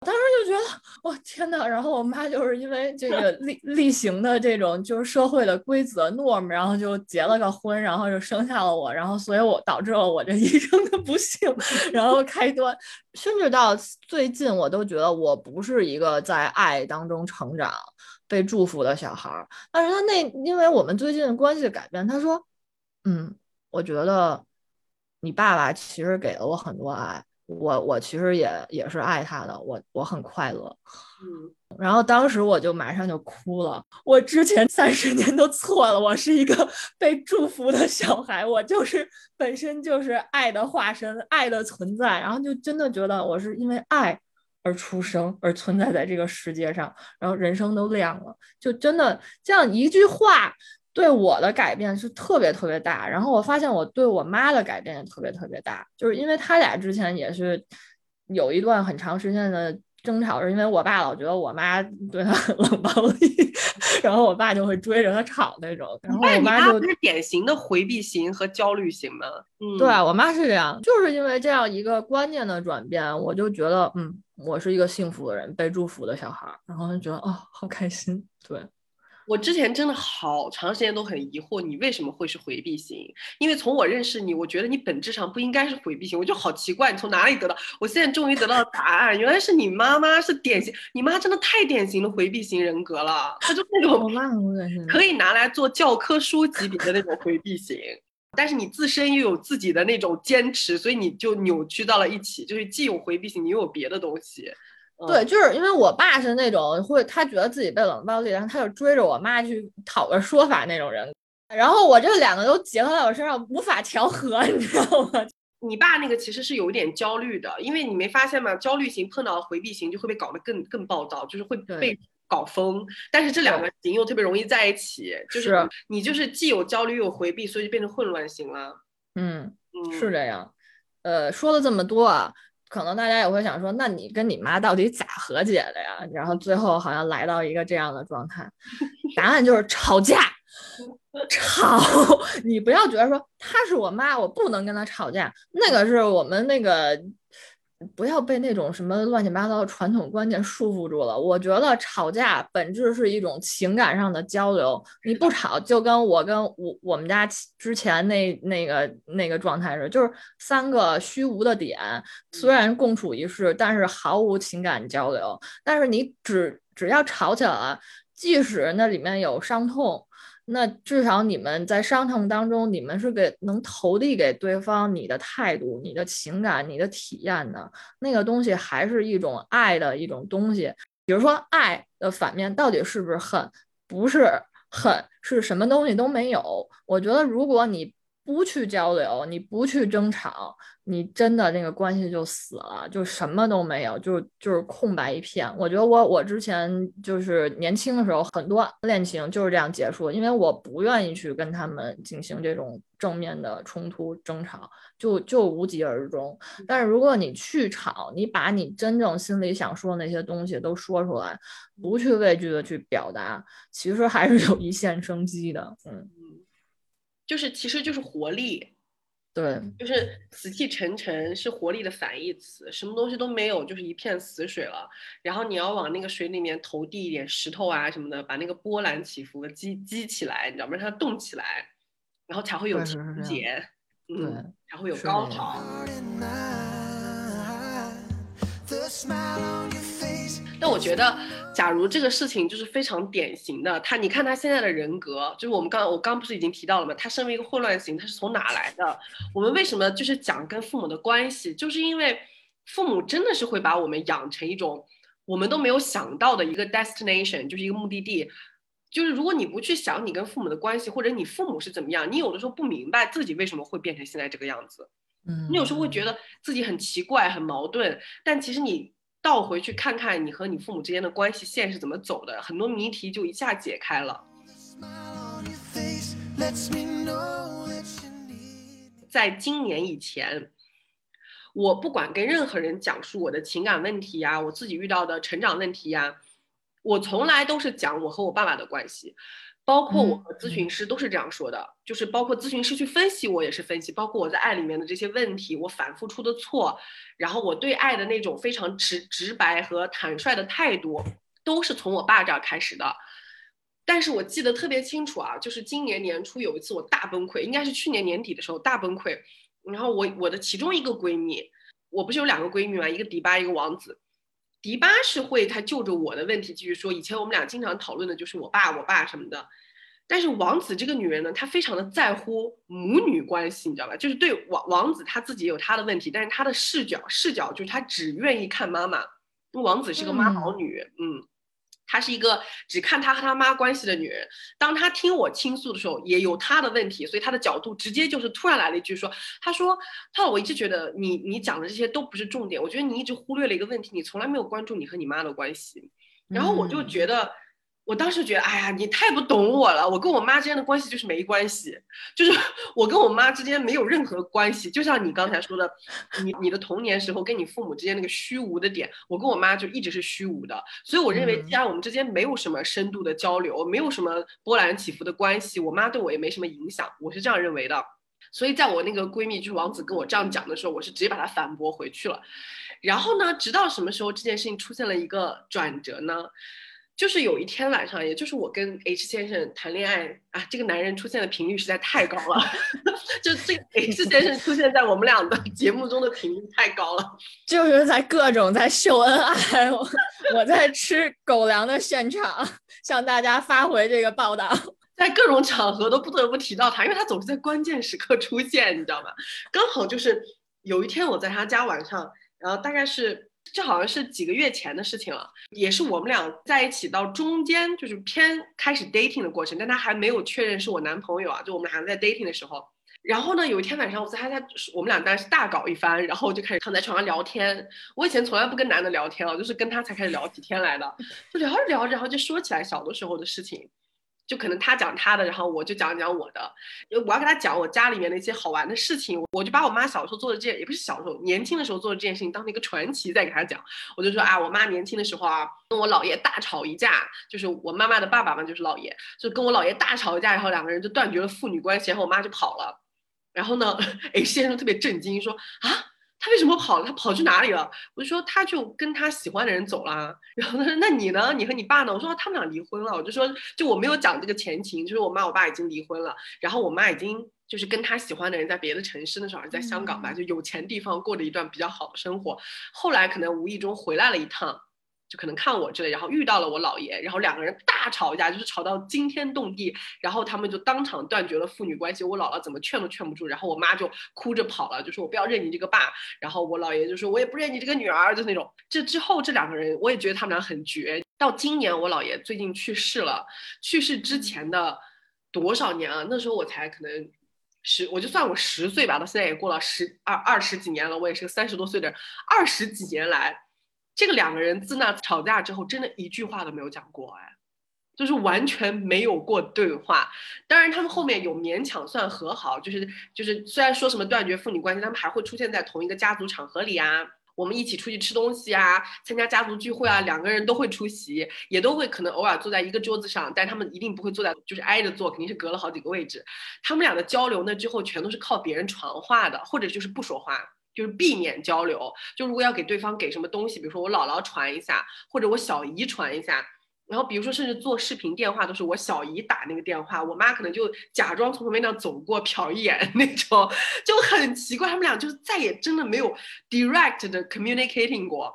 当时就觉得，我天呐！然后我妈就是因为这个例例行的这种就是社会的规则 norm，然后就结了个婚，然后就生下了我，然后所以我导致了我这一生的不幸，然后开端，甚至到最近我都觉得我不是一个在爱当中成长、被祝福的小孩儿。但是他那因为我们最近的关系改变，他说，嗯，我觉得你爸爸其实给了我很多爱。我我其实也也是爱他的，我我很快乐，嗯，然后当时我就马上就哭了。我之前 三十年都错了，我是一个 被祝福的小孩，我就是本身就是爱的化身，爱的存在，然后就真的觉得我是因为爱而出生，而存在在这个世界上，然后人生都亮了，就真的这样一句话。对我的改变是特别特别大，然后我发现我对我妈的改变也特别特别大，就是因为他俩之前也是有一段很长时间的争吵，是因为我爸老觉得我妈对他很冷暴力，然后我爸就会追着他吵那种。然后我妈就是典型的回避型和焦虑型嘛。嗯，对我妈是这样，就是因为这样一个观念的转变，我就觉得嗯，我是一个幸福的人，被祝福的小孩，然后就觉得哦，好开心，对。我之前真的好长时间都很疑惑，你为什么会是回避型？因为从我认识你，我觉得你本质上不应该是回避型，我就好奇怪，你从哪里得到？我现在终于得到了答案，原来是你妈妈是典型，你妈真的太典型的回避型人格了，她就那种可以拿来做教科书级别的那种回避型，但是你自身又有自己的那种坚持，所以你就扭曲到了一起，就是既有回避型，你又有别的东西。对，就是因为我爸是那种会，他觉得自己被冷暴力，然后他就追着我妈去讨个说法那种人，然后我这两个都结合在我身上，无法调和，你知道吗？你爸那个其实是有一点焦虑的，因为你没发现吗？焦虑型碰到回避型就会被搞得更更暴躁，就是会被搞疯。但是这两个型又特别容易在一起，就是你就是既有焦虑又有回避，所以就变成混乱型了。嗯嗯，是这样。呃，说了这么多啊。可能大家也会想说，那你跟你妈到底咋和解的呀？然后最后好像来到一个这样的状态，答案就是吵架，吵。你不要觉得说她是我妈，我不能跟她吵架，那个是我们那个。不要被那种什么乱七八糟的传统观念束缚住了。我觉得吵架本质是一种情感上的交流。你不吵，就跟我跟我我们家之前那那个那个状态是，就是三个虚无的点，虽然共处一室，但是毫无情感交流。但是你只只要吵起来了，即使那里面有伤痛。那至少你们在商谈当中，你们是给能投递给对方你的态度、你的情感、你的体验的那个东西，还是一种爱的一种东西。比如说，爱的反面到底是不是恨？不是恨，是什么东西都没有。我觉得，如果你不去交流，你不去争吵，你真的那个关系就死了，就什么都没有，就就是空白一片。我觉得我我之前就是年轻的时候，很多恋情就是这样结束，因为我不愿意去跟他们进行这种正面的冲突争吵，就就无疾而终。但是如果你去吵，你把你真正心里想说的那些东西都说出来，不去畏惧的去表达，其实还是有一线生机的。嗯。就是，其实就是活力，对，就是死气沉沉是活力的反义词，什么东西都没有，就是一片死水了。然后你要往那个水里面投递一点石头啊什么的，把那个波澜起伏激激起来，你知道吗？让它动起来，然后才会有情节，嗯，才会有高潮。那我觉得，假如这个事情就是非常典型的，他，你看他现在的人格，就是我们刚我刚不是已经提到了吗？他身为一个混乱型，他是从哪来的？我们为什么就是讲跟父母的关系，就是因为父母真的是会把我们养成一种我们都没有想到的一个 destination，就是一个目的地。就是如果你不去想你跟父母的关系，或者你父母是怎么样，你有的时候不明白自己为什么会变成现在这个样子。嗯，你有时候会觉得自己很奇怪、很矛盾，但其实你。倒回去看看你和你父母之间的关系线是怎么走的，很多谜题就一下解开了。在今年以前，我不管跟任何人讲述我的情感问题呀，我自己遇到的成长问题呀，我从来都是讲我和我爸爸的关系。包括我和咨询师都是这样说的，就是包括咨询师去分析我也是分析，包括我在爱里面的这些问题，我反复出的错，然后我对爱的那种非常直直白和坦率的态度，都是从我爸这儿开始的。但是我记得特别清楚啊，就是今年年初有一次我大崩溃，应该是去年年底的时候大崩溃。然后我我的其中一个闺蜜，我不是有两个闺蜜嘛，一个迪巴，一个王子。迪巴是会，他就着我的问题继续说。以前我们俩经常讨论的就是我爸、我爸什么的。但是王子这个女人呢，她非常的在乎母女关系，你知道吧？就是对王王子他自己有他的问题，但是他的视角视角就是他只愿意看妈妈。王子是个妈宝女，嗯，她是一个只看她和她妈关系的女人。当她听我倾诉的时候，也有她的问题，所以她的角度直接就是突然来了一句说：“她说，她说我一直觉得你你讲的这些都不是重点，我觉得你一直忽略了一个问题，你从来没有关注你和你妈的关系。”然后我就觉得。我当时觉得，哎呀，你太不懂我了。我跟我妈之间的关系就是没关系，就是 我跟我妈之间没有任何关系。就像你刚才说的，你你的童年时候跟你父母之间那个虚无的点，我跟我妈就一直是虚无的。所以我认为，既然我们之间没有什么深度的交流，没有什么波澜起伏的关系，我妈对我也没什么影响。我是这样认为的。所以在我那个闺蜜就是王子跟我这样讲的时候，我是直接把她反驳回去了。然后呢，直到什么时候这件事情出现了一个转折呢？就是有一天晚上，也就是我跟 H 先生谈恋爱啊，这个男人出现的频率实在太高了，就这个 H 先生出现在我们俩的节目中的频率太高了，就是在各种在秀恩爱，我我在吃狗粮的现场向大家发回这个报道，在各种场合都不得不提到他，因为他总是在关键时刻出现，你知道吗？刚好就是有一天我在他家晚上，然后大概是。这好像是几个月前的事情了，也是我们俩在一起到中间，就是偏开始 dating 的过程，但他还没有确认是我男朋友啊，就我们还在 dating 的时候。然后呢，有一天晚上我在他家，我们俩当然是大搞一番，然后就开始躺在床上聊天。我以前从来不跟男的聊天啊，就是跟他才开始聊几天来的，就聊着聊着，然后就说起来小的时候的事情。就可能他讲他的，然后我就讲讲我的，因为我要跟他讲我家里面的一些好玩的事情，我就把我妈小时候做的这件，也不是小时候，年轻的时候做的这件事情当成一个传奇在给他讲。我就说啊，我妈年轻的时候啊，跟我姥爷大吵一架，就是我妈妈的爸爸嘛，就是姥爷，就跟我姥爷大吵一架，然后两个人就断绝了父女关系，然后我妈就跑了。然后呢，哎，先生特别震惊，说啊。他为什么跑了？他跑去哪里了？我就说他就跟他喜欢的人走了。然后他说：“那你呢？你和你爸呢？”我说：“他们俩离婚了。”我就说：“就我没有讲这个前情，就是我妈我爸已经离婚了，然后我妈已经就是跟他喜欢的人在别的城市，那时候在香港吧，就有钱地方过着一段比较好的生活。后来可能无意中回来了一趟。”就可能看我之类，然后遇到了我姥爷，然后两个人大吵架，就是吵到惊天动地，然后他们就当场断绝了父女关系。我姥姥怎么劝都劝不住，然后我妈就哭着跑了，就说我不要认你这个爸。然后我姥爷就说我也不认你这个女儿，就那种。这之后这两个人，我也觉得他们俩很绝。到今年我姥爷最近去世了，去世之前的多少年啊？那时候我才可能十，我就算我十岁吧，到现在也过了十二二十几年了，我也是个三十多岁的人，二十几年来。这个两个人自那吵架之后，真的一句话都没有讲过，哎，就是完全没有过对话。当然，他们后面有勉强算和好，就是就是虽然说什么断绝父女关系，他们还会出现在同一个家族场合里啊，我们一起出去吃东西啊，参加家族聚会啊，两个人都会出席，也都会可能偶尔坐在一个桌子上，但他们一定不会坐在就是挨着坐，肯定是隔了好几个位置。他们俩的交流呢，之后全都是靠别人传话的，或者就是不说话。就是避免交流，就如果要给对方给什么东西，比如说我姥姥传一下，或者我小姨传一下，然后比如说甚至做视频电话都是我小姨打那个电话，我妈可能就假装从旁边那走过瞟一眼那种，就很奇怪，他们俩就再也真的没有 direct 的 communicating 过。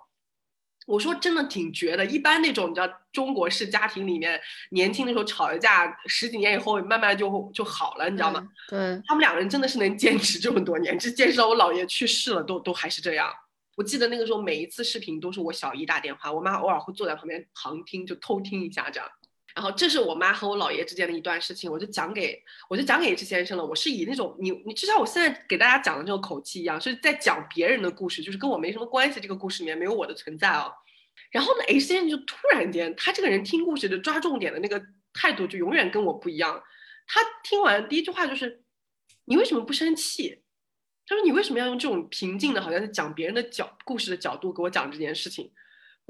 我说真的挺绝的，一般那种你知道中国式家庭里面，年轻的时候吵一架，十几年以后慢慢就就好了，你知道吗？对，他们两个人真的是能坚持这么多年，这坚持到我姥爷去世了都都还是这样。我记得那个时候每一次视频都是我小姨打电话，我妈偶尔会坐在旁边旁听，就偷听一下这样。然后这是我妈和我姥爷之间的一段事情，我就讲给我就讲给 H 先生了。我是以那种你你就像我现在给大家讲的这种口气一样，是在讲别人的故事，就是跟我没什么关系。这个故事里面没有我的存在哦。然后呢，H 先生就突然间，他这个人听故事的抓重点的那个态度就永远跟我不一样。他听完第一句话就是：“你为什么不生气？”他说你为什么要用这种平静的，好像是讲别人的角故事的角度给我讲这件事情？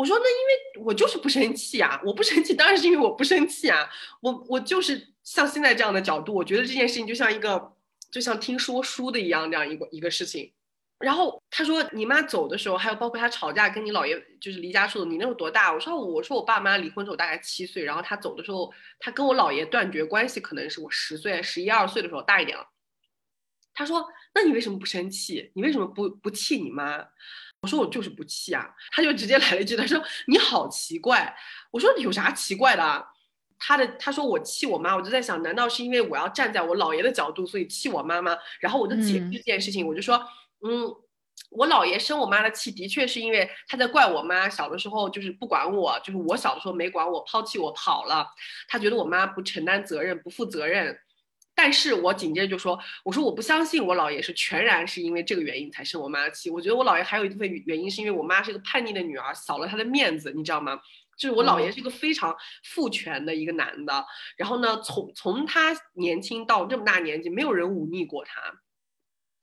我说那因为我就是不生气啊，我不生气当然是因为我不生气啊，我我就是像现在这样的角度，我觉得这件事情就像一个就像听说书的一样这样一个一个事情。然后他说你妈走的时候，还有包括他吵架跟你姥爷就是离家出走，你那时候多大？我说我说我爸妈离婚时候大概七岁，然后他走的时候，他跟我姥爷断绝关系，可能是我十岁十一二岁的时候大一点了。他说那你为什么不生气？你为什么不不气你妈？我说我就是不气啊。他就直接来了一句，他说你好奇怪。我说有啥奇怪的？啊？他的他说我气我妈，我就在想，难道是因为我要站在我姥爷的角度，所以气我妈妈？然后我就解释这件事情，我就说。嗯，我姥爷生我妈的气，的确是因为他在怪我妈小的时候就是不管我，就是我小的时候没管我，抛弃我跑了。他觉得我妈不承担责任，不负责任。但是我紧接着就说，我说我不相信我姥爷是全然是因为这个原因才生我妈的气。我觉得我姥爷还有一部分原因是因为我妈是一个叛逆的女儿，扫了他的面子，你知道吗？就是我姥爷是一个非常父权的一个男的，然后呢，从从他年轻到这么大年纪，没有人忤逆过他。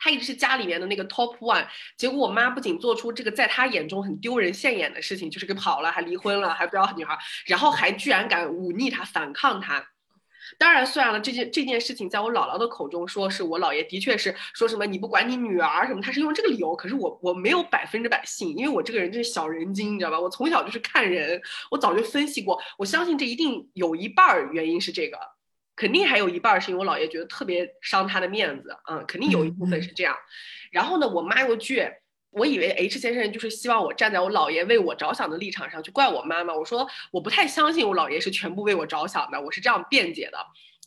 他一直是家里面的那个 top one，结果我妈不仅做出这个在他眼中很丢人现眼的事情，就是给跑了，还离婚了，还不要女孩，然后还居然敢忤逆他，反抗他。当然算了，这件这件事情在我姥姥的口中说是我姥爷的确是说什么你不管你女儿什么，他是用这个理由。可是我我没有百分之百信，因为我这个人就是小人精，你知道吧？我从小就是看人，我早就分析过，我相信这一定有一半儿原因是这个。肯定还有一半是因为我姥爷觉得特别伤他的面子，嗯，肯定有一部分是这样。然后呢，我妈又倔，我以为 H 先生就是希望我站在我姥爷为我着想的立场上去怪我妈妈。我说我不太相信我姥爷是全部为我着想的，我是这样辩解的。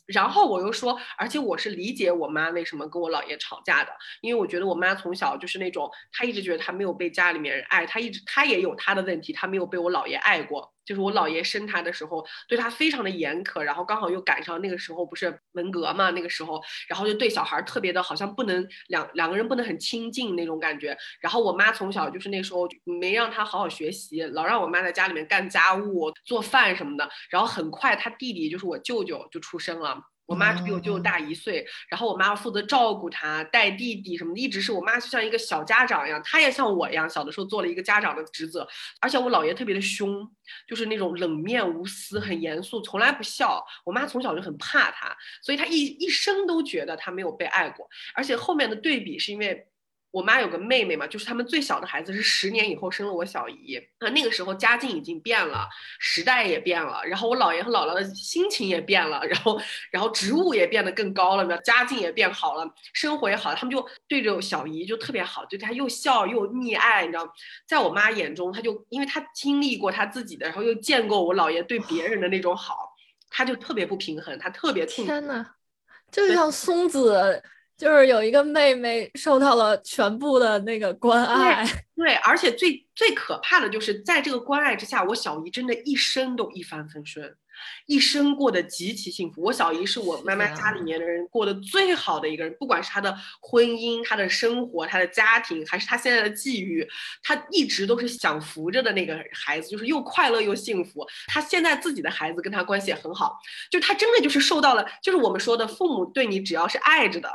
然后我又说，而且我是理解我妈为什么跟我姥爷吵架的，因为我觉得我妈从小就是那种，她一直觉得她没有被家里面人爱，她一直她也有她的问题，她没有被我姥爷爱过。就是我姥爷生他的时候，对他非常的严苛，然后刚好又赶上那个时候不是文革嘛，那个时候，然后就对小孩特别的，好像不能两两个人不能很亲近那种感觉。然后我妈从小就是那时候没让他好好学习，老让我妈在家里面干家务、做饭什么的。然后很快他弟弟就是我舅舅就出生了。我妈是比我舅舅大一岁，然后我妈负责照顾他、带弟弟什么的，一直是我妈就像一个小家长一样，她也像我一样，小的时候做了一个家长的职责。而且我姥爷特别的凶，就是那种冷面无私、很严肃，从来不笑。我妈从小就很怕他，所以她一一生都觉得他没有被爱过。而且后面的对比是因为。我妈有个妹妹嘛，就是他们最小的孩子是十年以后生了我小姨，那那个时候家境已经变了，时代也变了，然后我姥爷和姥姥的心情也变了，然后然后职务也变得更高了，家境也变好了，生活也好了，他们就对着小姨就特别好，对她又笑又溺爱，你知道，在我妈眼中，她就因为她经历过她自己的，然后又见过我姥爷对别人的那种好，她就特别不平衡，她特别痛天呐，就像松子。就是有一个妹妹受到了全部的那个关爱，对，而且最最可怕的就是在这个关爱之下，我小姨真的一生都一帆风顺，一生过得极其幸福。我小姨是我妈妈家里面的人过得最好的一个人，不管是她的婚姻、她的生活、她的家庭，还是她现在的际遇，她一直都是享福着的那个孩子，就是又快乐又幸福。她现在自己的孩子跟她关系也很好，就她真的就是受到了，就是我们说的父母对你只要是爱着的。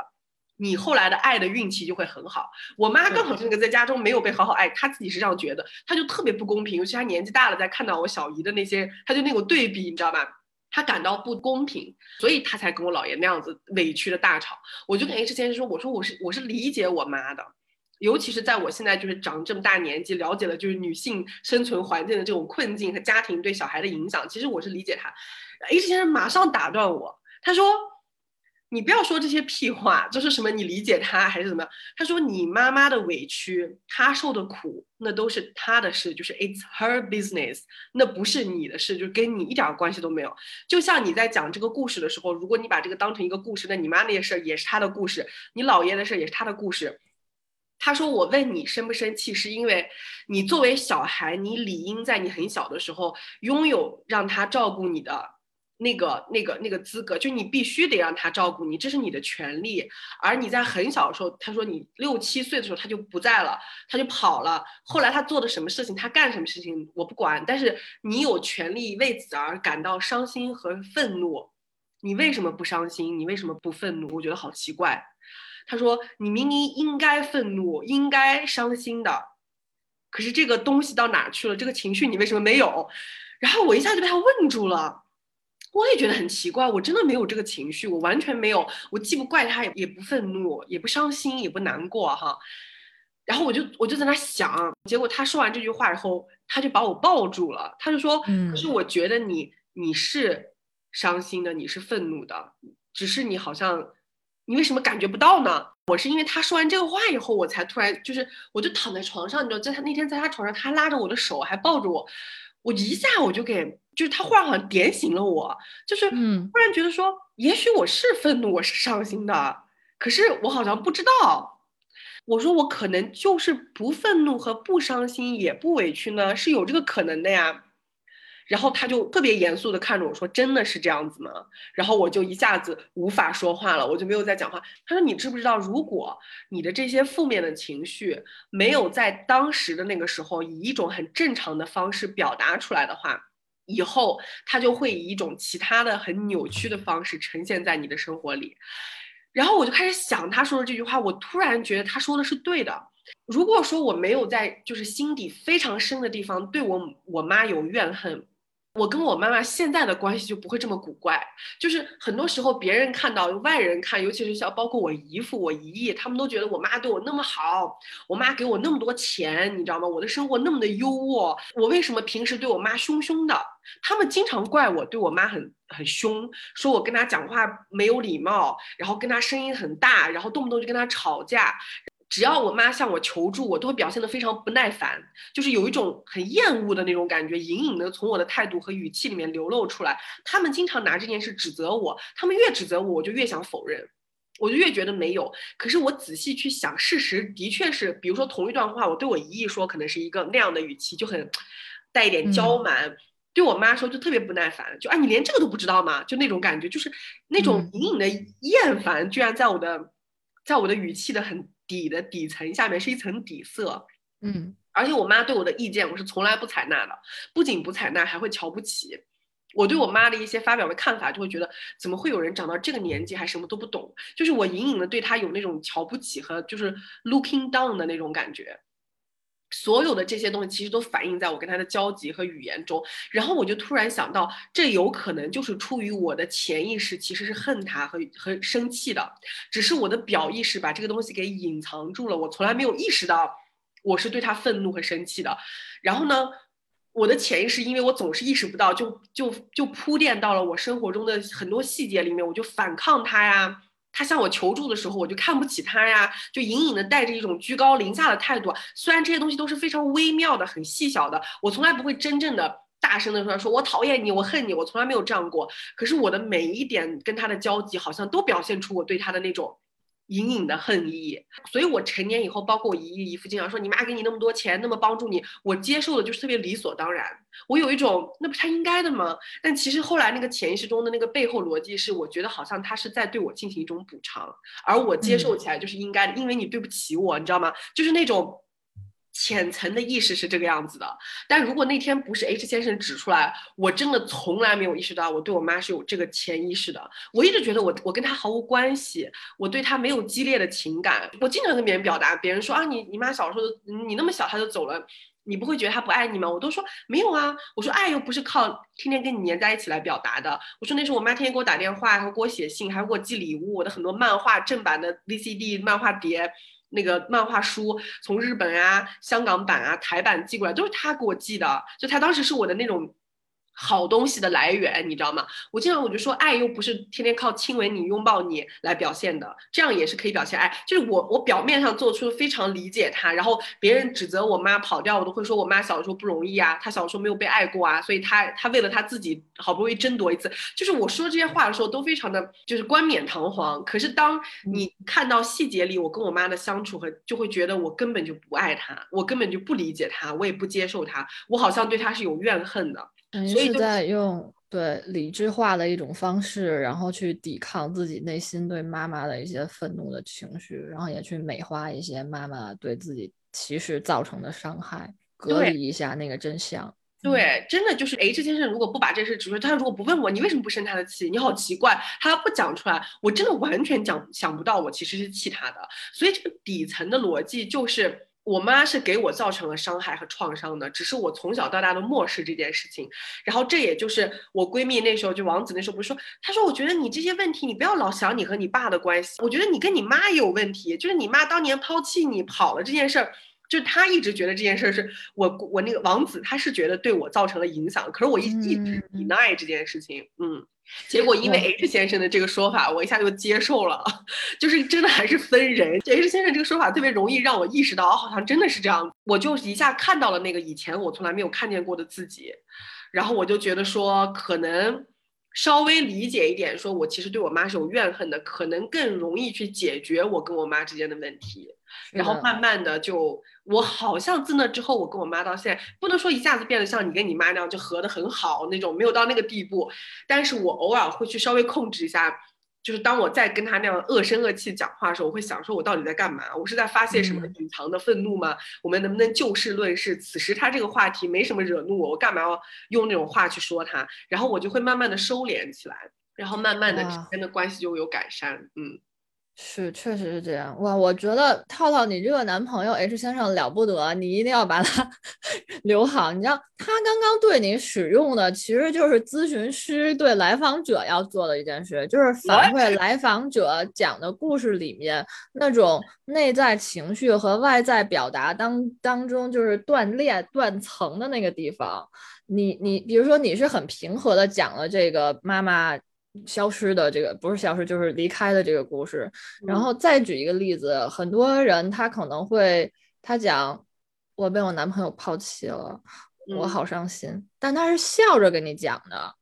你后来的爱的运气就会很好。我妈刚好是那个在家中没有被好好爱，她自己是这样觉得，她就特别不公平。尤其她年纪大了，在看到我小姨的那些，她就那种对比，你知道吧？她感到不公平，所以她才跟我姥爷那样子委屈的大吵。我就跟 H 先生说，我说我是我是理解我妈的，尤其是在我现在就是长这么大年纪，了解了就是女性生存环境的这种困境和家庭对小孩的影响，其实我是理解她。H 先生马上打断我，他说。你不要说这些屁话，就是什么你理解他还是怎么样？他说你妈妈的委屈，她受的苦，那都是她的事，就是 it's her business，那不是你的事，就跟你一点关系都没有。就像你在讲这个故事的时候，如果你把这个当成一个故事，那你妈那些事儿也是她的故事，你姥爷的事也是他的故事。他说我问你生不生气，是因为你作为小孩，你理应在你很小的时候拥有让他照顾你的。那个、那个、那个资格，就你必须得让他照顾你，这是你的权利。而你在很小的时候，他说你六七岁的时候他就不在了，他就跑了。后来他做的什么事情，他干什么事情我不管，但是你有权利为此而感到伤心和愤怒。你为什么不伤心？你为什么不愤怒？我觉得好奇怪。他说你明明应该愤怒，应该伤心的，可是这个东西到哪去了？这个情绪你为什么没有？然后我一下就被他问住了。我也觉得很奇怪，我真的没有这个情绪，我完全没有，我既不怪他，也也不愤怒，也不伤心，也不难过哈。然后我就我就在那想，结果他说完这句话以后，他就把我抱住了，他就说：“可是我觉得你你是伤心的，你是愤怒的，只是你好像你为什么感觉不到呢？”我是因为他说完这个话以后，我才突然就是我就躺在床上，你知道，在他那天在他床上，他拉着我的手，还抱着我，我一下我就给就是他忽然好像点醒了我，就是嗯，忽然觉得说，也许我是愤怒，我是伤心的，可是我好像不知道。我说我可能就是不愤怒和不伤心也不委屈呢，是有这个可能的呀。然后他就特别严肃的看着我说：“真的是这样子吗？”然后我就一下子无法说话了，我就没有再讲话。他说：“你知不知道，如果你的这些负面的情绪没有在当时的那个时候以一种很正常的方式表达出来的话，以后他就会以一种其他的很扭曲的方式呈现在你的生活里。”然后我就开始想他说的这句话，我突然觉得他说的是对的。如果说我没有在就是心底非常深的地方对我我妈有怨恨。我跟我妈妈现在的关系就不会这么古怪，就是很多时候别人看到外人看，尤其是像包括我姨父、我姨姨，他们都觉得我妈对我那么好，我妈给我那么多钱，你知道吗？我的生活那么的优渥，我为什么平时对我妈凶凶的？他们经常怪我对我妈很很凶，说我跟她讲话没有礼貌，然后跟她声音很大，然后动不动就跟她吵架。只要我妈向我求助，我都会表现得非常不耐烦，就是有一种很厌恶的那种感觉，隐隐的从我的态度和语气里面流露出来。他们经常拿这件事指责我，他们越指责我，我就越想否认，我就越觉得没有。可是我仔细去想，事实的确是，比如说同一段话，我对我姨姨说可能是一个那样的语气，就很带一点娇蛮；对我妈说就特别不耐烦，就啊你连这个都不知道吗？就那种感觉，就是那种隐隐的厌烦，居然在我的，在我的语气的很。底的底层下面是一层底色，嗯，而且我妈对我的意见我是从来不采纳的，不仅不采纳，还会瞧不起。我对我妈的一些发表的看法，就会觉得怎么会有人长到这个年纪还什么都不懂？就是我隐隐的对她有那种瞧不起和就是 looking down 的那种感觉。所有的这些东西其实都反映在我跟他的交集和语言中，然后我就突然想到，这有可能就是出于我的潜意识其实是恨他和和生气的，只是我的表意识把这个东西给隐藏住了，我从来没有意识到我是对他愤怒和生气的。然后呢，我的潜意识因为我总是意识不到，就就就铺垫到了我生活中的很多细节里面，我就反抗他呀。他向我求助的时候，我就看不起他呀，就隐隐的带着一种居高临下的态度。虽然这些东西都是非常微妙的、很细小的，我从来不会真正的大声的说说我讨厌你，我恨你，我从来没有这样过。可是我的每一点跟他的交集，好像都表现出我对他的那种。隐隐的恨意，所以我成年以后，包括我姨姨姨父经常说你妈给你那么多钱，那么帮助你，我接受的就是特别理所当然。我有一种那不是他应该的吗？但其实后来那个潜意识中的那个背后逻辑是，我觉得好像他是在对我进行一种补偿，而我接受起来就是应该的，因为你对不起我，你知道吗？就是那种。浅层的意识是这个样子的，但如果那天不是 H 先生指出来，我真的从来没有意识到我对我妈是有这个潜意识的。我一直觉得我我跟她毫无关系，我对她没有激烈的情感。我经常跟别人表达，别人说啊，你你妈小时候你那么小她就走了，你不会觉得她不爱你吗？我都说没有啊，我说爱又不是靠天天跟你黏在一起来表达的。我说那时候我妈天天给我打电话，还给我写信，还给我寄礼物，我的很多漫画正版的 VCD 漫画碟。那个漫画书从日本啊、香港版啊、台版寄过来，都是他给我寄的。就他当时是我的那种。好东西的来源，你知道吗？我经常我就说，爱又不是天天靠亲吻你、拥抱你来表现的，这样也是可以表现爱。就是我，我表面上做出非常理解他，然后别人指责我妈跑掉，我都会说我妈小时候不容易啊，她小时候没有被爱过啊，所以她她为了她自己好不容易争夺一次，就是我说这些话的时候都非常的就是冠冕堂皇。可是当你看到细节里我跟我妈的相处和，就会觉得我根本就不爱她，我根本就不理解她，我也不接受她，我好像对她是有怨恨的。所以是在用对理智化的一种方式，然后去抵抗自己内心对妈妈的一些愤怒的情绪，然后也去美化一些妈妈对自己其实造成的伤害，隔离一下那个真相。对，真的就是 H 先生，如果不把这事指出，他如果不问我，你为什么不生他的气？你好奇怪，他不讲出来，我真的完全讲想不到，我其实是气他的。所以这个底层的逻辑就是。我妈是给我造成了伤害和创伤的，只是我从小到大都漠视这件事情。然后这也就是我闺蜜那时候就王子那时候不是说，她说我觉得你这些问题，你不要老想你和你爸的关系，我觉得你跟你妈也有问题，就是你妈当年抛弃你跑了这件事儿，就他一直觉得这件事儿是我我那个王子他是觉得对我造成了影响，可是我一一直 deny 这件事情，嗯。结果因为 H 先生的这个说法，我一下就接受了，就是真的还是分人。H 先生这个说法特别容易让我意识到，哦好像真的是这样。我就一下看到了那个以前我从来没有看见过的自己，然后我就觉得说，可能稍微理解一点，说我其实对我妈是有怨恨的，可能更容易去解决我跟我妈之间的问题。然后慢慢的就，我好像自那之后，我跟我妈到现在，不能说一下子变得像你跟你妈那样就和得很好那种，没有到那个地步。但是我偶尔会去稍微控制一下，就是当我再跟她那样恶声恶气讲话的时候，我会想说，我到底在干嘛？我是在发泄什么隐藏的愤怒吗？我们能不能就事论事？此时她这个话题没什么惹怒我，我干嘛要用那种话去说她？然后我就会慢慢的收敛起来，然后慢慢的之间的关系就有改善。嗯。是，确实是这样哇！我觉得套套你这个男朋友 H 先生了不得，你一定要把他 留好。你知道他刚刚对你使用的，其实就是咨询师对来访者要做的一件事，就是反馈来访者讲的故事里面那种内在情绪和外在表达当当中就是断裂断层的那个地方。你你比如说你是很平和的讲了这个妈妈。消失的这个不是消失，就是离开的这个故事。然后再举一个例子，很多人他可能会他讲我被我男朋友抛弃了，我好伤心，但他是笑着跟你讲的。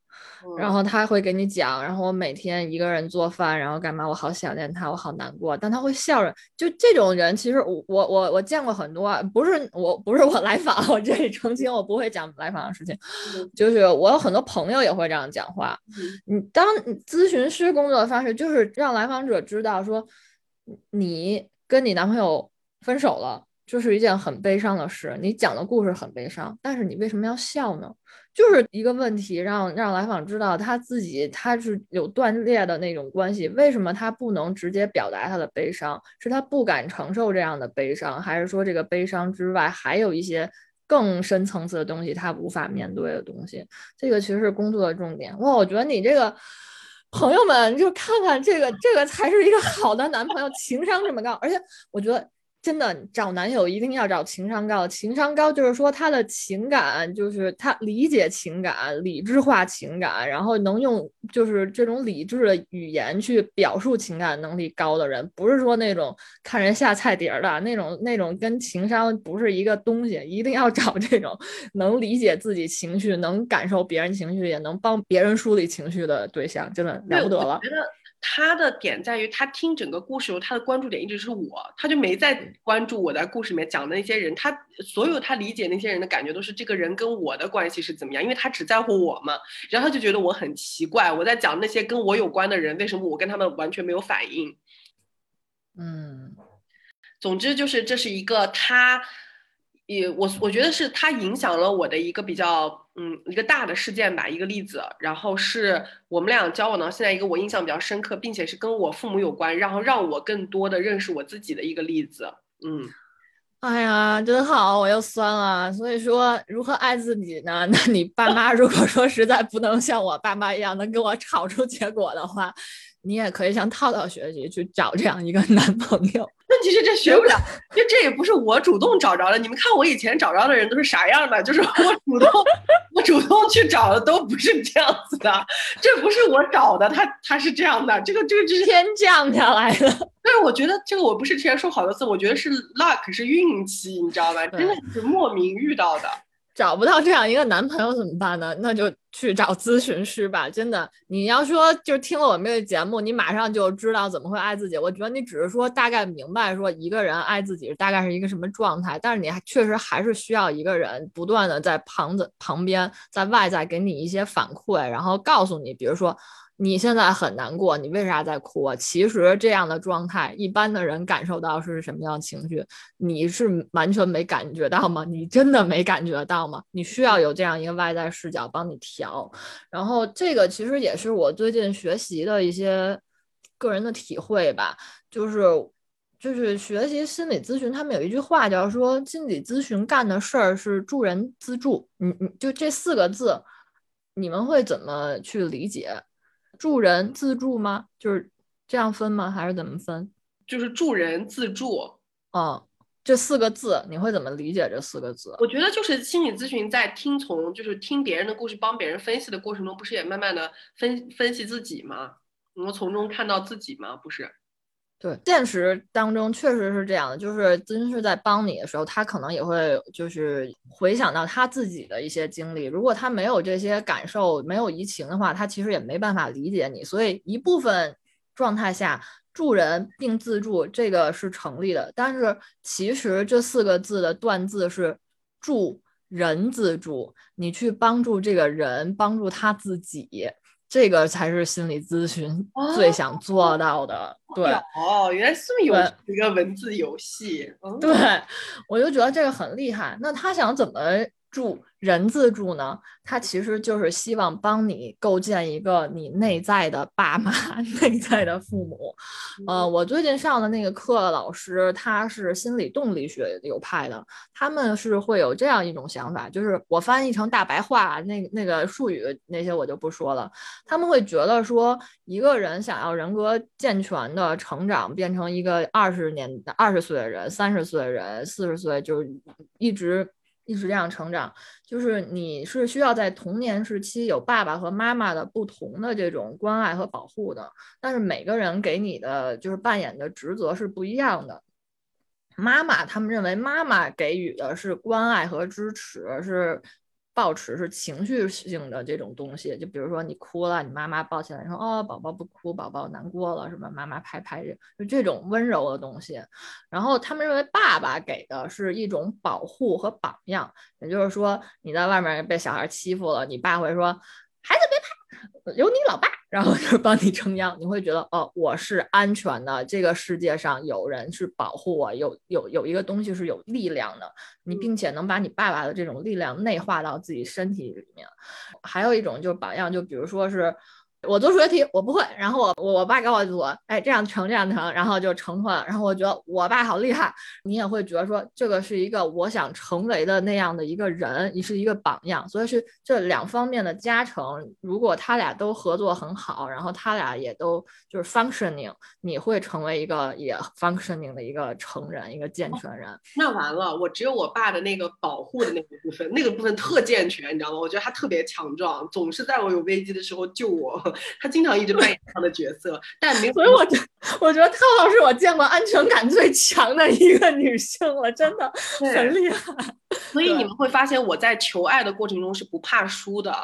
然后他会给你讲，然后我每天一个人做饭，然后干嘛？我好想念他，我好难过。但他会笑着，就这种人，其实我我我我见过很多，不是我不是我来访，我这里澄清，我不会讲来访的事情，就是我有很多朋友也会这样讲话。你当咨询师工作的方式就是让来访者知道说，你跟你男朋友分手了，就是一件很悲伤的事，你讲的故事很悲伤，但是你为什么要笑呢？就是一个问题，让让来访知道他自己他是有断裂的那种关系，为什么他不能直接表达他的悲伤？是他不敢承受这样的悲伤，还是说这个悲伤之外还有一些更深层次的东西他无法面对的东西？这个其实是工作的重点。哇，我觉得你这个朋友们就看看这个，这个才是一个好的男朋友，情商这么高，而且我觉得。真的找男友一定要找情商高，情商高就是说他的情感就是他理解情感、理智化情感，然后能用就是这种理智的语言去表述情感能力高的人，不是说那种看人下菜碟的那种，那种跟情商不是一个东西。一定要找这种能理解自己情绪、能感受别人情绪、也能帮别人梳理情绪的对象，真的了不得了。他的点在于，他听整个故事时候，他的关注点一直是我，他就没在关注我在故事里面讲的那些人。他所有他理解那些人的感觉都是这个人跟我的关系是怎么样，因为他只在乎我嘛。然后他就觉得我很奇怪，我在讲那些跟我有关的人，为什么我跟他们完全没有反应？嗯，总之就是这是一个他。也我我觉得是他影响了我的一个比较嗯一个大的事件吧一个例子，然后是我们俩交往到现在一个我印象比较深刻，并且是跟我父母有关，然后让我更多的认识我自己的一个例子。嗯，哎呀，真好，我又酸了。所以说，如何爱自己呢？那你爸妈如果说实在不能像我爸妈一样能给我吵出结果的话。你也可以像套套学习，去找这样一个男朋友。问题是这学不了，因为这也不是我主动找着的。你们看我以前找着的人都是啥样的？就是我主动，我主动去找的都不是这样子的。这不是我找的，他他是这样的。这个这个这是天降下来的。对，我觉得这个我不是之前说好多次，我觉得是 luck，是运气，你知道吧？真的是莫名遇到的。找不到这样一个男朋友怎么办呢？那就去找咨询师吧。真的，你要说就听了我们这个节目，你马上就知道怎么会爱自己。我觉得你只是说大概明白说一个人爱自己大概是一个什么状态，但是你还确实还是需要一个人不断的在旁子旁边，在外在给你一些反馈，然后告诉你，比如说你现在很难过，你为啥在哭啊？其实这样的状态，一般的人感受到是什么样的情绪，你是完全没感觉到吗？你真的没感觉到吗？你需要有这样一个外在视角帮你调。然后这个其实也是我最近学习的一些个人的体会吧，就是就是学习心理咨询，他们有一句话叫说，心理咨询干的事儿是助人自助。你你就这四个字，你们会怎么去理解？助人自助吗？就是这样分吗？还是怎么分？就是助人自助。嗯，这四个字你会怎么理解？这四个字？我觉得就是心理咨询在听从，就是听别人的故事，帮别人分析的过程中，不是也慢慢的分分析自己吗？能够从中看到自己吗？不是。对，现实当中确实是这样的，就是咨询师在帮你的时候，他可能也会就是回想到他自己的一些经历。如果他没有这些感受，没有移情的话，他其实也没办法理解你。所以一部分状态下，助人并自助这个是成立的。但是其实这四个字的断字是助人自助，你去帮助这个人，帮助他自己。这个才是心理咨询最想做到的，对哦，原来是这么有一个文字游戏，对我就觉得这个很厉害。那他想怎么助？人自助呢，它其实就是希望帮你构建一个你内在的爸妈、内在的父母。呃，我最近上的那个课，老师他是心理动力学流派的，他们是会有这样一种想法，就是我翻译成大白话，那那个术语那些我就不说了。他们会觉得说，一个人想要人格健全的成长，变成一个二十年、二十岁的人、三十岁的人、四十岁，就一直。一直这样成长，就是你是需要在童年时期有爸爸和妈妈的不同的这种关爱和保护的，但是每个人给你的就是扮演的职责是不一样的。妈妈他们认为妈妈给予的是关爱和支持，是。抱持是情绪性的这种东西，就比如说你哭了，你妈妈抱起来说：“哦，宝宝不哭，宝宝难过了，什么？”妈妈拍拍这，就这种温柔的东西。然后他们认为爸爸给的是一种保护和榜样，也就是说你在外面被小孩欺负了，你爸会说：“。”有你老爸，然后就帮你撑腰，你会觉得哦，我是安全的。这个世界上有人是保护我，有有有一个东西是有力量的。你并且能把你爸爸的这种力量内化到自己身体里面。还有一种就是榜样，就比如说是。我做数学题我不会，然后我我我爸给我做，哎，这样乘这样乘，然后就乘出来了。然后我觉得我爸好厉害，你也会觉得说这个是一个我想成为的那样的一个人，你是一个榜样。所以是这两方面的加成，如果他俩都合作很好，然后他俩也都就是 functioning，你会成为一个也 functioning 的一个成人，一个健全人。那完了，我只有我爸的那个保护的那个部分，那个部分特健全，你知道吗？我觉得他特别强壮，总是在我有危机的时候救我。他经常一直扮演这样的角色，但没，所以我觉我觉得涛涛是我见过安全感最强的一个女性了，真的很厉害。所以你们会发现，我在求爱的过程中是不怕输的。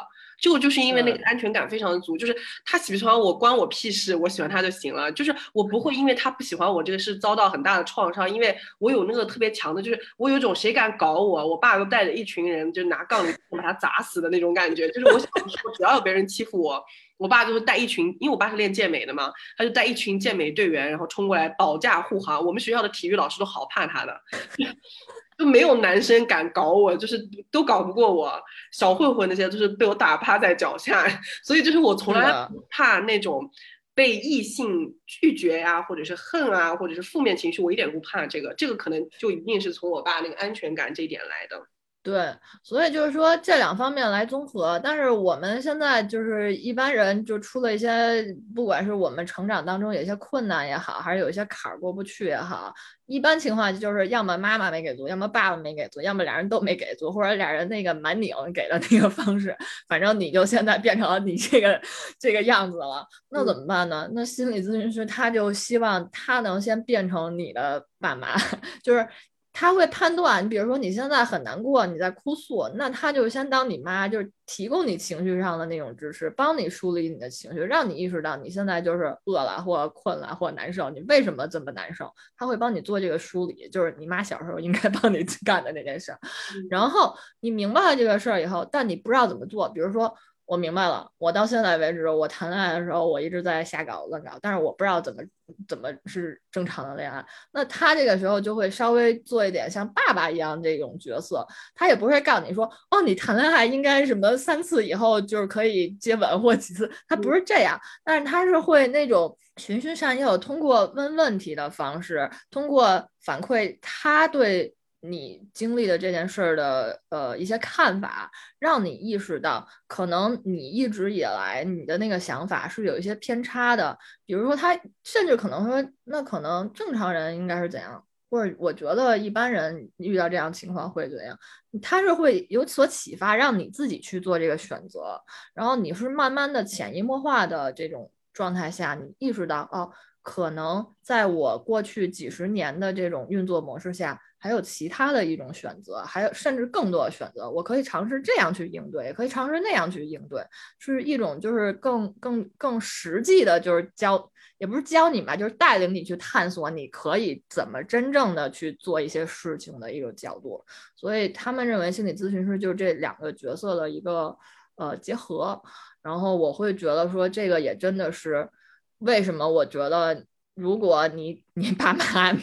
就就是因为那个安全感非常的足，就是他喜不喜欢我关我屁事，我喜欢他就行了。就是我不会因为他不喜欢我这个事遭到很大的创伤，因为我有那个特别强的，就是我有一种谁敢搞我，我爸都带着一群人就拿杠铃 把他砸死的那种感觉。就是我小的时候，只要有别人欺负我，我爸就会带一群，因为我爸是练健美的嘛，他就带一群健美队员，然后冲过来保驾护航。我们学校的体育老师都好怕他的。就没有男生敢搞我，就是都搞不过我。小混混那些都是被我打趴在脚下，所以就是我从来不怕那种被异性拒绝呀，或者是恨啊，或者是负面情绪，我一点不怕这个。这个可能就一定是从我爸那个安全感这一点来的。对，所以就是说这两方面来综合，但是我们现在就是一般人就出了一些，不管是我们成长当中有一些困难也好，还是有一些坎儿过不去也好，一般情况就是要么妈妈没给足，要么爸爸没给足，要么俩人都没给足，或者俩人那个蛮拧给的那个方式，反正你就现在变成了你这个这个样子了，那怎么办呢？那心理咨询师他就希望他能先变成你的爸妈，就是。他会判断，比如说你现在很难过，你在哭诉，那他就先当你妈，就是提供你情绪上的那种支持，帮你梳理你的情绪，让你意识到你现在就是饿了或困了或难受，你为什么这么难受？他会帮你做这个梳理，就是你妈小时候应该帮你 干的那件事。然后你明白了这个事儿以后，但你不知道怎么做，比如说我明白了，我到现在为止，我谈恋爱的时候，我一直在瞎搞乱搞，但是我不知道怎么怎么是正常的恋爱。那他这个时候就会稍微做一点像爸爸一样这种角色，他也不会告诉你说，哦，你谈恋爱应该什么三次以后就是可以接吻或几次，他不是这样，但是他是会那种循循善诱，通过问问题的方式，通过反馈他对。你经历的这件事儿的呃一些看法，让你意识到，可能你一直以来你的那个想法是有一些偏差的。比如说，他甚至可能说，那可能正常人应该是怎样，或者我觉得一般人遇到这样情况会怎样？他是会有所启发，让你自己去做这个选择。然后你是慢慢的潜移默化的这种状态下，你意识到，哦，可能在我过去几十年的这种运作模式下。还有其他的一种选择，还有甚至更多的选择，我可以尝试这样去应对，也可以尝试那样去应对，是一种就是更更更实际的，就是教，也不是教你吧，就是带领你去探索，你可以怎么真正的去做一些事情的一个角度。所以他们认为心理咨询师就是这两个角色的一个呃结合。然后我会觉得说，这个也真的是为什么我觉得，如果你 你爸妈。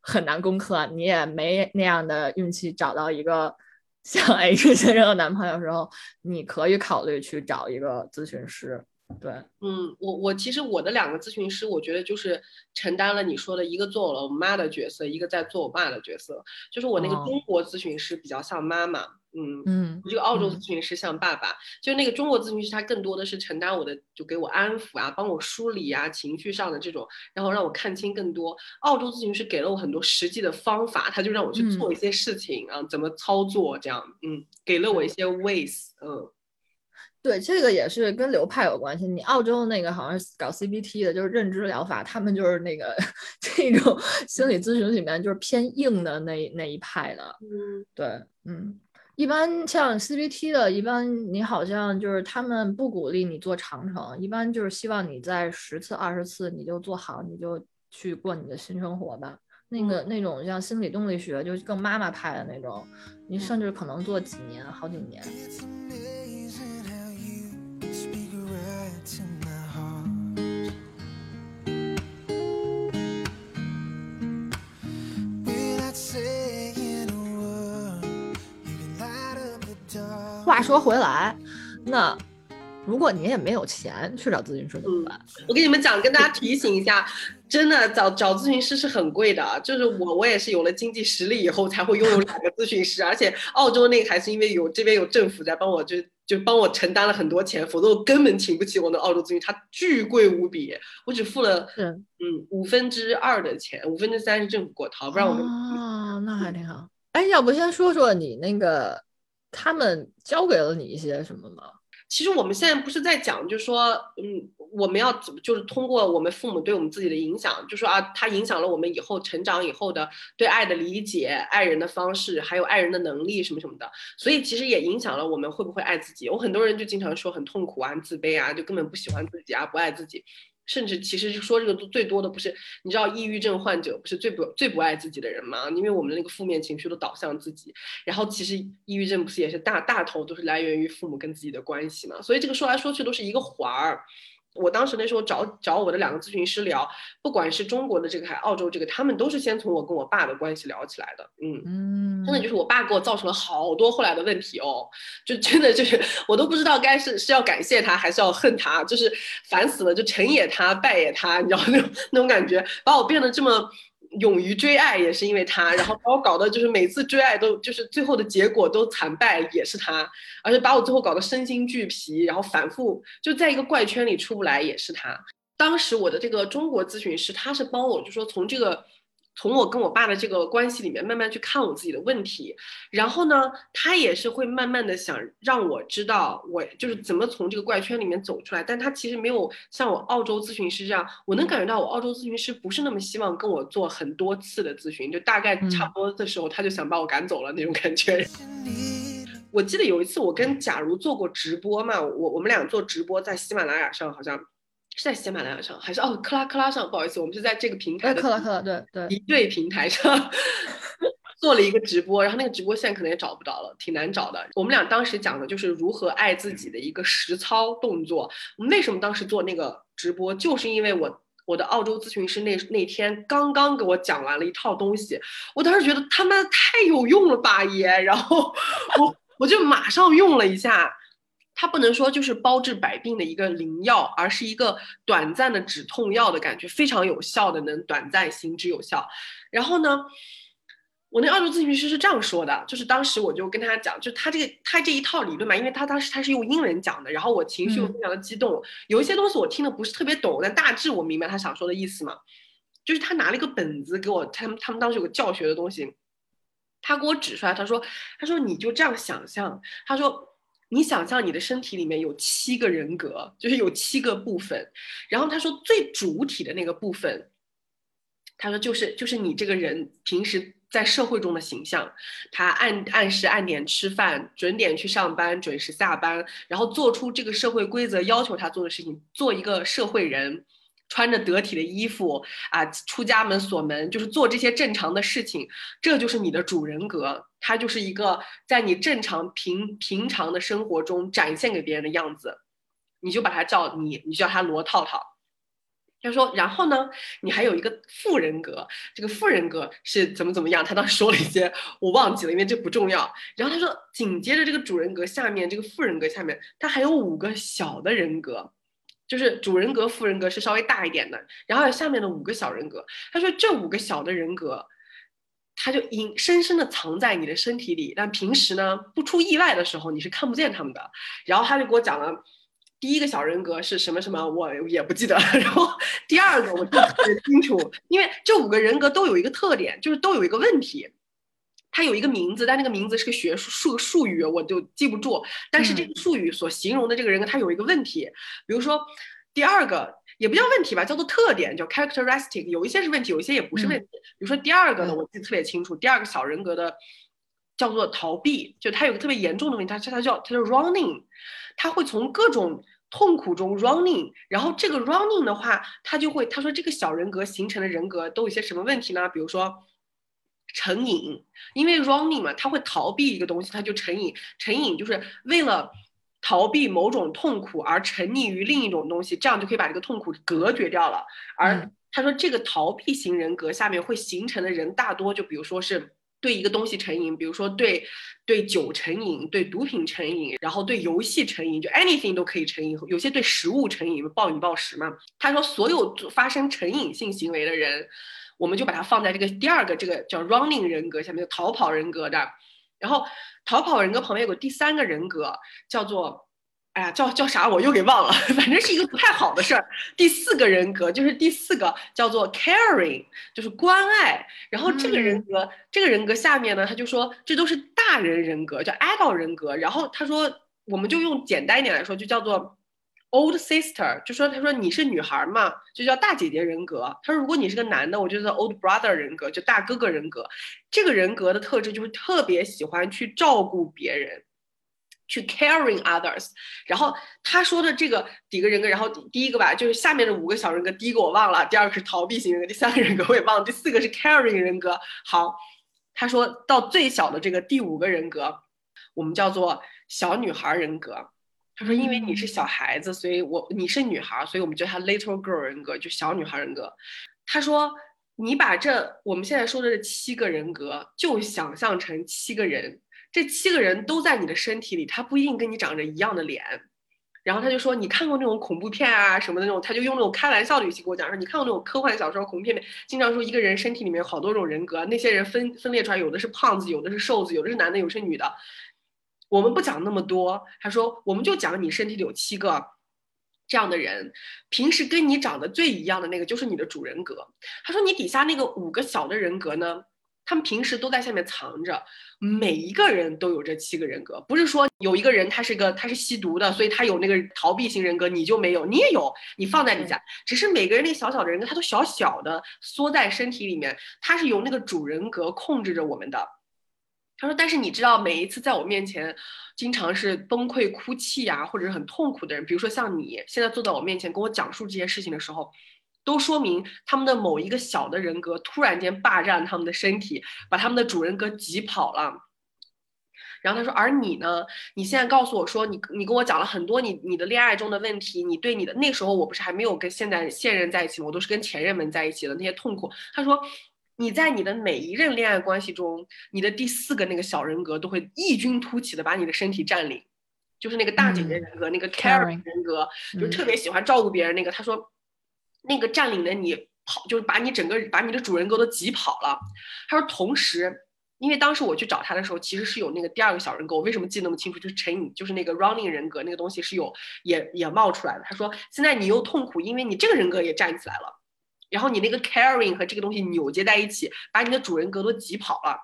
很难攻克，你也没那样的运气找到一个 像 H 先生的男朋友的时候，你可以考虑去找一个咨询师。对，嗯，我我其实我的两个咨询师，我觉得就是承担了你说的一个做了我妈的角色，一个在做我爸的角色。就是我那个中国咨询师比较像妈妈，嗯嗯，这个澳洲咨询师像爸爸。就那个中国咨询师，他更多的是承担我的，就给我安抚啊，帮我梳理啊，情绪上的这种，然后让我看清更多。澳洲咨询师给了我很多实际的方法，他就让我去做一些事情啊，怎么操作这样，嗯，给了我一些 ways，嗯。对，这个也是跟流派有关系。你澳洲那个好像是搞 CBT 的，就是认知疗法，他们就是那个 这种心理咨询里面就是偏硬的那那一派的。嗯，对，嗯，一般像 CBT 的，一般你好像就是他们不鼓励你做长程，一般就是希望你在十次、二十次你就做好，你就去过你的新生活吧。那个那种像心理动力学，就更妈妈派的那种，你甚至可能做几年、好几年。话说回来，那如果你也没有钱去找咨询师怎么办？我跟你们讲，跟大家提醒一下，真的找找咨询师是很贵的。就是我，我也是有了经济实力以后才会拥有两个咨询师，而且澳洲那个还是因为有这边有政府在帮我，就就帮我承担了很多钱，否则我根本请不起我的澳洲咨询，它巨贵无比，我只付了嗯五分之二的钱，五分之三是政府给我掏，不然我啊，那还挺好。哎，要不先说说你那个。他们教给了你一些什么吗？其实我们现在不是在讲，就是说，嗯，我们要怎么，就是通过我们父母对我们自己的影响，就说啊，他影响了我们以后成长以后的对爱的理解、爱人的方式，还有爱人的能力什么什么的。所以其实也影响了我们会不会爱自己。我很多人就经常说很痛苦啊、自卑啊，就根本不喜欢自己啊、不爱自己。甚至其实说这个最多的不是，你知道抑郁症患者不是最不最不爱自己的人吗？因为我们那个负面情绪都导向自己，然后其实抑郁症不是也是大大头都是来源于父母跟自己的关系嘛？所以这个说来说去都是一个环儿。我当时那时候找找我的两个咨询师聊，不管是中国的这个还是澳洲这个，他们都是先从我跟我爸的关系聊起来的。嗯嗯，真的就是我爸给我造成了好多后来的问题哦，就真的就是我都不知道该是是要感谢他还是要恨他，就是烦死了，就成也他败也他，你知道那种那种感觉，把我变得这么。勇于追爱也是因为他，然后把我搞的就是每次追爱都就是最后的结果都惨败，也是他，而且把我最后搞得身心俱疲，然后反复就在一个怪圈里出不来，也是他。当时我的这个中国咨询师，他是帮我就说从这个。从我跟我爸的这个关系里面慢慢去看我自己的问题，然后呢，他也是会慢慢的想让我知道我就是怎么从这个怪圈里面走出来，但他其实没有像我澳洲咨询师这样，我能感觉到我澳洲咨询师不是那么希望跟我做很多次的咨询，就大概差不多的时候他就想把我赶走了那种感觉。我记得有一次我跟假如做过直播嘛，我我们俩做直播在喜马拉雅上好像。是在喜马拉雅上，还是哦克拉克拉上？不好意思，我们是在这个平台的克拉克拉对对一对平台上。做了一个直播，然后那个直播现在可能也找不到了，挺难找的。我们俩当时讲的就是如何爱自己的一个实操动作。我们为什么当时做那个直播，就是因为我我的澳洲咨询师那那天刚刚给我讲完了一套东西，我当时觉得他妈太有用了吧爷，然后 我我就马上用了一下。它不能说就是包治百病的一个灵药，而是一个短暂的止痛药的感觉，非常有效的，能短暂行之有效。然后呢，我那澳洲咨询师是这样说的，就是当时我就跟他讲，就他这个他这一套理论嘛，因为他当时他是用英文讲的，然后我情绪又非常的激动，有一些东西我听的不是特别懂，但大致我明白他想说的意思嘛。就是他拿了一个本子给我，他们他们当时有个教学的东西，他给我指出来，他说他说你就这样想象，他说。你想象你的身体里面有七个人格，就是有七个部分。然后他说最主体的那个部分，他说就是就是你这个人平时在社会中的形象。他按按时按点吃饭，准点去上班，准时下班，然后做出这个社会规则要求他做的事情，做一个社会人。穿着得体的衣服啊，出家门锁门，就是做这些正常的事情，这就是你的主人格，他就是一个在你正常平平常的生活中展现给别人的样子，你就把他叫你，你叫他罗套套。他说，然后呢，你还有一个副人格，这个副人格是怎么怎么样？他当时说了一些，我忘记了，因为这不重要。然后他说，紧接着这个主人格下面，这个副人格下面，他还有五个小的人格。就是主人格、副人格是稍微大一点的，然后下面的五个小人格。他说这五个小的人格，他就隐深深的藏在你的身体里，但平时呢不出意外的时候你是看不见他们的。然后他就给我讲了第一个小人格是什么什么，我也不记得。然后第二个我记得特别清楚，因为这五个人格都有一个特点，就是都有一个问题。它有一个名字，但那个名字是个学术术术语，我就记不住。但是这个术语所形容的这个人格，他有一个问题。比如说，第二个也不叫问题吧，叫做特点，叫 characteristic。有一些是问题，有一些也不是问题。比如说第二个呢，我记得特别清楚，第二个小人格的叫做逃避，就他有个特别严重的问题，他他叫他叫 running，他会从各种痛苦中 running。然后这个 running 的话，他就会他说这个小人格形成的人格都有些什么问题呢？比如说。成瘾，因为 running 嘛，他会逃避一个东西，他就成瘾。成瘾就是为了逃避某种痛苦而沉溺于另一种东西，这样就可以把这个痛苦隔绝掉了。而他说，这个逃避型人格下面会形成的人，大多就比如说是对一个东西成瘾，比如说对对酒成瘾，对毒品成瘾，然后对游戏成瘾，就 anything 都可以成瘾。有些对食物成瘾，暴饮暴食嘛。他说，所有发生成瘾性行为的人。我们就把它放在这个第二个这个叫 running 人格下面，就逃跑人格的。然后逃跑人格旁边有个第三个人格，叫做，哎呀，叫叫啥我又给忘了，反正是一个不太好的事儿。第四个人格就是第四个叫做 caring，就是关爱。然后这个人格，这个人格下面呢，他就说这都是大人人格，叫 adult 人格。然后他说，我们就用简单一点来说，就叫做。Old sister 就说，他说你是女孩嘛，就叫大姐姐人格。他说如果你是个男的，我就叫 old brother 人格，就大哥哥人格。这个人格的特质就是特别喜欢去照顾别人，去 caring others。然后他说的这个几个人格，然后第一个吧，就是下面的五个小人格，第一个我忘了，第二个是逃避型人格，第三个人格我也忘了，第四个是 caring 人格。好，他说到最小的这个第五个人格，我们叫做小女孩人格。他说：“因为你是小孩子，所以我你是女孩，所以我们叫她 little girl 人格，就小女孩人格。”他说：“你把这我们现在说的这七个人格，就想象成七个人，这七个人都在你的身体里，他不一定跟你长着一样的脸。”然后他就说：“你看过那种恐怖片啊什么的那种？”他就用那种开玩笑的语气跟我讲说：“你看过那种科幻小说、恐怖片里，经常说一个人身体里面有好多种人格，那些人分分裂出来，有的是胖子，有的是瘦子，有的是男的，有的是女的。”我们不讲那么多，他说我们就讲你身体里有七个这样的人，平时跟你长得最一样的那个就是你的主人格。他说你底下那个五个小的人格呢，他们平时都在下面藏着，每一个人都有这七个人格，不是说有一个人他是个他是吸毒的，所以他有那个逃避型人格，你就没有，你也有，你放在底下，只是每个人那小小的人格他都小小的缩在身体里面，他是由那个主人格控制着我们的。他说：“但是你知道，每一次在我面前，经常是崩溃哭泣呀，或者是很痛苦的人，比如说像你现在坐在我面前跟我讲述这些事情的时候，都说明他们的某一个小的人格突然间霸占他们的身体，把他们的主人格挤跑了。然后他说：“而你呢？你现在告诉我说，你你跟我讲了很多你你的恋爱中的问题，你对你的那时候我不是还没有跟现在现任在一起吗？我都是跟前任们在一起的那些痛苦。”他说：“你在你的每一任恋爱关系中，你的第四个那个小人格都会异军突起的把你的身体占领，就是那个大姐姐人格，那个 caring 人格，就特别喜欢照顾别人那个。他说，那个占领了你跑，就是把你整个把你的主人格都挤跑了。他说，同时。”因为当时我去找他的时候，其实是有那个第二个小人格。我为什么记那么清楚？就是陈颖，就是那个 running 人格那个东西是有也也冒出来的。他说现在你又痛苦，因为你这个人格也站起来了，然后你那个 caring 和这个东西扭结在一起，把你的主人格都挤跑了。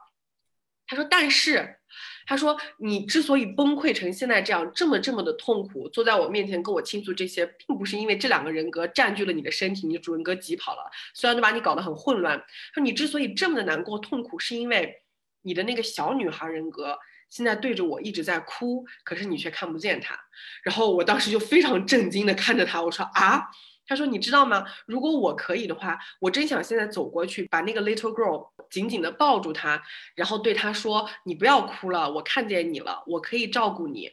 他说，但是他说你之所以崩溃成现在这样，这么这么的痛苦，坐在我面前跟我倾诉这些，并不是因为这两个人格占据了你的身体，你的主人格挤跑了，虽然都把你搞得很混乱。说你之所以这么的难过痛苦，是因为。你的那个小女孩人格现在对着我一直在哭，可是你却看不见她。然后我当时就非常震惊的看着她，我说啊，他说你知道吗？如果我可以的话，我真想现在走过去，把那个 little girl 紧紧的抱住她，然后对她说，你不要哭了，我看见你了，我可以照顾你。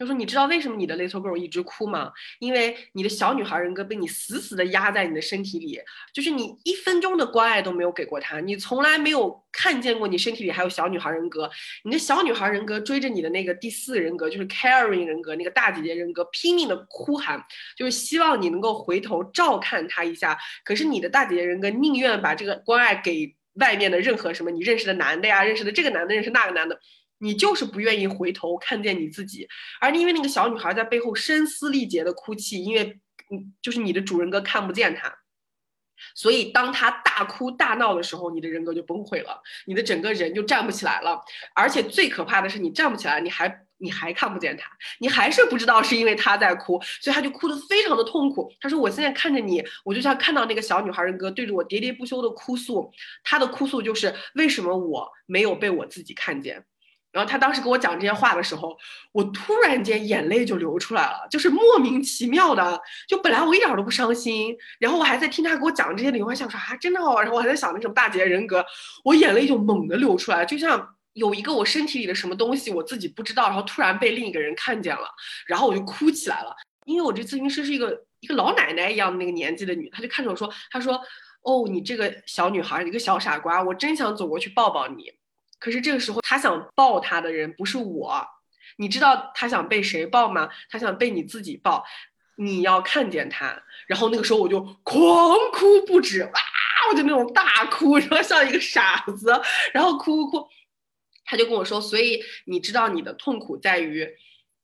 他说：“你知道为什么你的 little girl 一直哭吗？因为你的小女孩人格被你死死的压在你的身体里，就是你一分钟的关爱都没有给过她，你从来没有看见过你身体里还有小女孩人格。你的小女孩人格追着你的那个第四人格，就是 caring 人格，那个大姐姐人格拼命的哭喊，就是希望你能够回头照看她一下。可是你的大姐姐人格宁愿把这个关爱给外面的任何什么你认识的男的呀，认识的这个男的，认识那个男的。”你就是不愿意回头看见你自己，而因为那个小女孩在背后声嘶力竭的哭泣，因为，嗯，就是你的主人格看不见她，所以当她大哭大闹的时候，你的人格就崩溃了，你的整个人就站不起来了。而且最可怕的是，你站不起来，你还你还看不见她，你还是不知道是因为她在哭，所以她就哭得非常的痛苦。她说：“我现在看着你，我就像看到那个小女孩人格对着我喋喋不休的哭诉，她的哭诉就是为什么我没有被我自己看见。”然后他当时给我讲这些话的时候，我突然间眼泪就流出来了，就是莫名其妙的，就本来我一点都不伤心，然后我还在听他给我讲这些灵魂想说啊，真的好，然后我还在想那什么大姐人格，我眼泪就猛地流出来，就像有一个我身体里的什么东西我自己不知道，然后突然被另一个人看见了，然后我就哭起来了，因为我这咨询师是一个一个老奶奶一样的那个年纪的女，她就看着我说，她说，哦，你这个小女孩，一个小傻瓜，我真想走过去抱抱你。可是这个时候，他想抱他的人不是我，你知道他想被谁抱吗？他想被你自己抱，你要看见他。然后那个时候我就狂哭不止，哇，我就那种大哭，然后像一个傻子，然后哭哭哭。他就跟我说，所以你知道你的痛苦在于，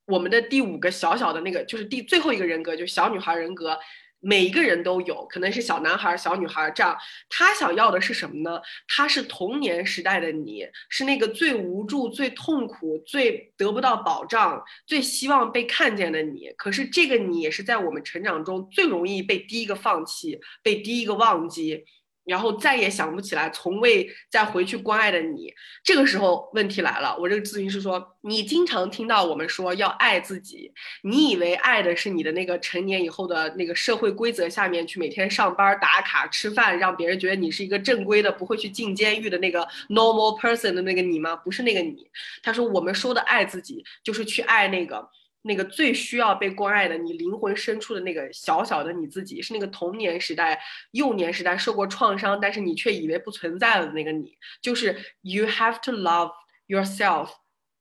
我们的第五个小小的那个，就是第最后一个人格，就是小女孩人格。每一个人都有可能是小男孩、小女孩，这样他想要的是什么呢？他是童年时代的你，是那个最无助、最痛苦、最得不到保障、最希望被看见的你。可是这个你也是在我们成长中最容易被第一个放弃、被第一个忘记。然后再也想不起来，从未再回去关爱的你，这个时候问题来了。我这个咨询师说，你经常听到我们说要爱自己，你以为爱的是你的那个成年以后的那个社会规则下面去每天上班打卡吃饭，让别人觉得你是一个正规的，不会去进监狱的那个 normal person 的那个你吗？不是那个你。他说，我们说的爱自己，就是去爱那个。那个最需要被关爱的，你灵魂深处的那个小小的你自己，是那个童年时代、幼年时代受过创伤，但是你却以为不存在的那个你，就是 you have to love yourself。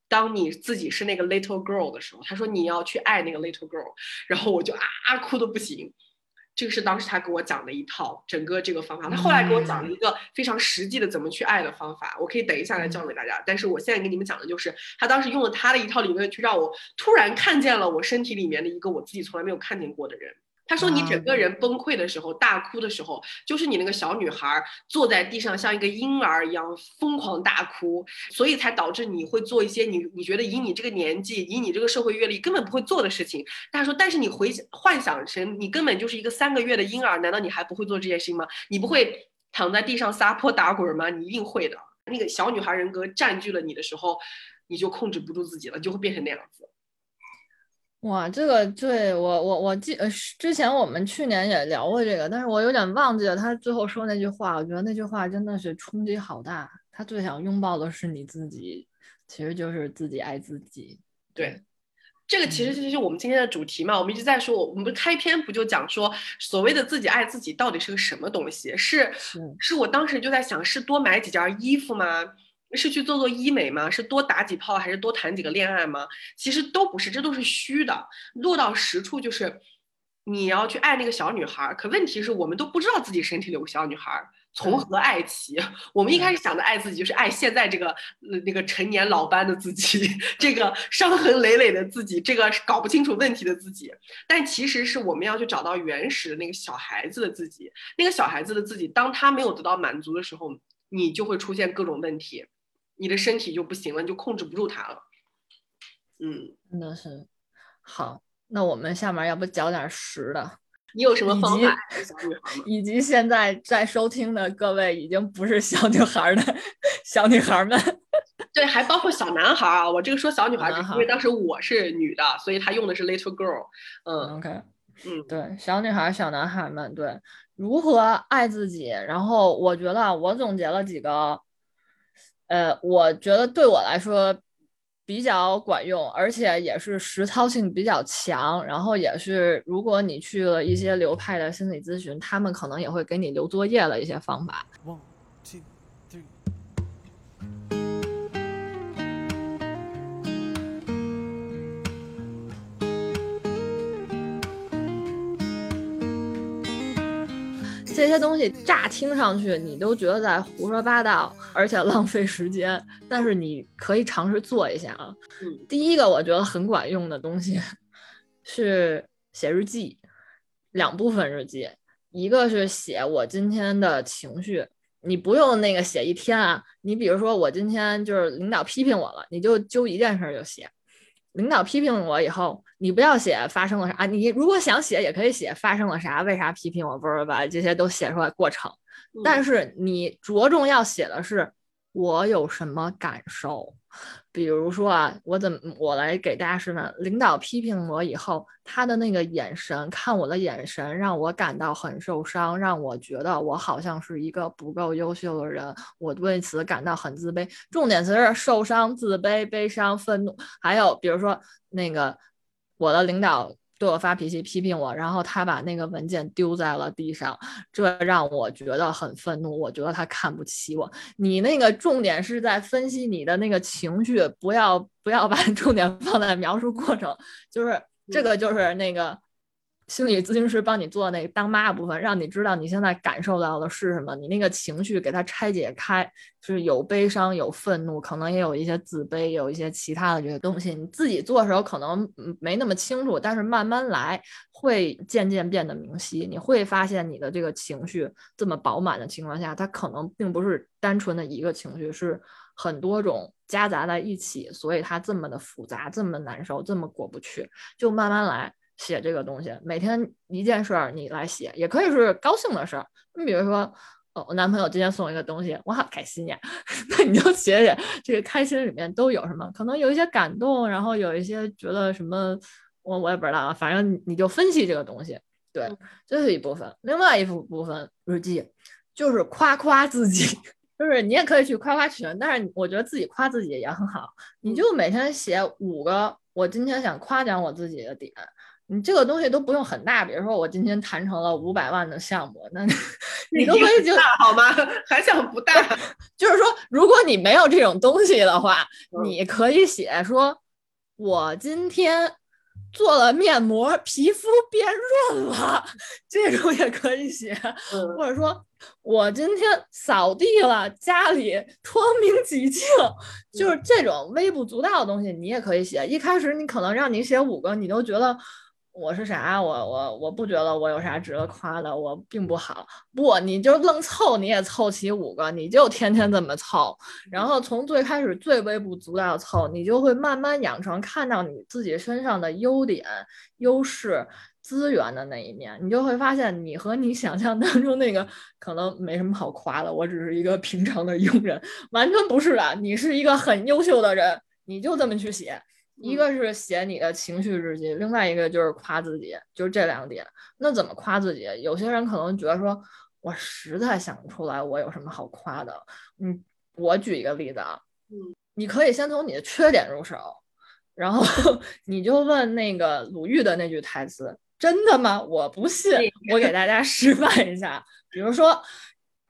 当你自己是那个 little girl 的时候，他说你要去爱那个 little girl，然后我就啊哭的不行。这个是当时他给我讲的一套整个这个方法，他后来给我讲了一个非常实际的怎么去爱的方法，我可以等一下来教给大家。但是我现在给你们讲的就是他当时用了他的一套理论，去让我突然看见了我身体里面的一个我自己从来没有看见过的人。他说：“你整个人崩溃的时候，大哭的时候，就是你那个小女孩坐在地上，像一个婴儿一样疯狂大哭，所以才导致你会做一些你你觉得以你这个年纪，以你这个社会阅历根本不会做的事情。”他说：“但是你回幻想成你根本就是一个三个月的婴儿，难道你还不会做这些事情吗？你不会躺在地上撒泼打滚吗？你一定会的。那个小女孩人格占据了你的时候，你就控制不住自己了，就会变成那样子。”哇，这个对我我我记呃之前我们去年也聊过这个，但是我有点忘记了他最后说那句话。我觉得那句话真的是冲击好大。他最想拥抱的是你自己，其实就是自己爱自己。对，这个其实就是我们今天的主题嘛。我们一直在说，我们开篇不就讲说，所谓的自己爱自己到底是个什么东西？是是我当时就在想，是多买几件衣服吗？是去做做医美吗？是多打几炮还是多谈几个恋爱吗？其实都不是，这都是虚的。落到实处就是，你要去爱那个小女孩。可问题是我们都不知道自己身体里有个小女孩，从何爱起？我们一开始想的爱自己，就是爱现在这个那个成年老斑的自己，这个伤痕累累的自己，这个搞不清楚问题的自己。但其实是我们要去找到原始的那个小孩子的自己。那个小孩子的自己，当他没有得到满足的时候，你就会出现各种问题。你的身体就不行了，你就控制不住它了。嗯，真的是。好，那我们下面要不讲点实的？你有什么方法？以及现在在收听的各位已经不是小女孩的 小女孩们，对，还包括小男孩啊。我这个说小女孩，因为当时我是女的，所以他用的是 little girl。嗯，OK，嗯，对，小女孩、小男孩们，对，如何爱自己？然后我觉得我总结了几个。呃，我觉得对我来说比较管用，而且也是实操性比较强。然后也是，如果你去了一些流派的心理咨询，他们可能也会给你留作业的一些方法。这些东西乍听上去，你都觉得在胡说八道，而且浪费时间。但是你可以尝试做一下啊。第一个我觉得很管用的东西 是写日记，两部分日记，一个是写我今天的情绪，你不用那个写一天啊。你比如说我今天就是领导批评我了，你就揪一件事就写。领导批评我以后，你不要写发生了啥，你如果想写也可以写发生了啥，为啥批评我，不是把这些都写出来过程。但是你着重要写的是我有什么感受。比如说啊，我怎么我来给大家示范？领导批评我以后，他的那个眼神，看我的眼神，让我感到很受伤，让我觉得我好像是一个不够优秀的人，我为此感到很自卑。重点词是受伤、自卑、悲伤、愤怒，还有比如说那个我的领导。对我发脾气，批评我，然后他把那个文件丢在了地上，这让我觉得很愤怒。我觉得他看不起我。你那个重点是在分析你的那个情绪，不要不要把 重点放在描述过程，就是这个就是那个。心理咨询师帮你做那个当妈部分，让你知道你现在感受到的是什么，你那个情绪给它拆解开，就是有悲伤、有愤怒，可能也有一些自卑，有一些其他的这些东西。你自己做的时候可能没那么清楚，但是慢慢来会渐渐变得明晰。你会发现你的这个情绪这么饱满的情况下，它可能并不是单纯的一个情绪，是很多种夹杂在一起，所以它这么的复杂，这么难受，这么过不去，就慢慢来。写这个东西，每天一件事儿你来写，也可以是高兴的事儿。你比如说，哦，我男朋友今天送我一个东西，我好开心呀。那你就写写这个开心里面都有什么？可能有一些感动，然后有一些觉得什么，我我也不知道啊。反正你就分析这个东西，对，这是一部分。另外一部部分日记就是夸夸自己，就是你也可以去夸夸群，但是我觉得自己夸自己也很好。你就每天写五个我今天想夸奖我自己的点。你这个东西都不用很大，比如说我今天谈成了五百万的项目，那 你都可以就大好吗？还想不大？就是说，如果你没有这种东西的话，你可以写说，我今天做了面膜，皮肤变润了，这种也可以写。或者说我今天扫地了，家里窗明几净，就是这种微不足道的东西，你也可以写。一开始你可能让你写五个，你都觉得。我是啥？我我我不觉得我有啥值得夸的，我并不好。不，你就愣凑，你也凑齐五个，你就天天这么凑，然后从最开始最微不足道凑，你就会慢慢养成看到你自己身上的优点、优势、资源的那一面，你就会发现你和你想象当中那个可能没什么好夸的，我只是一个平常的佣人，完全不是的，你是一个很优秀的人，你就这么去写。一个是写你的情绪日记，另外一个就是夸自己，就是这两点。那怎么夸自己？有些人可能觉得说，我实在想不出来我有什么好夸的。嗯，我举一个例子啊，嗯，你可以先从你的缺点入手，然后 你就问那个鲁豫的那句台词：“真的吗？我不信。”我给大家示范一下，比如说，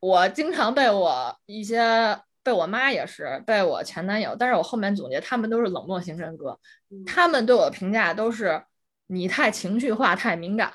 我经常被我一些。被我妈也是，被我前男友，但是我后面总结，他们都是冷漠型人格，他们对我的评价都是你太情绪化、太敏感，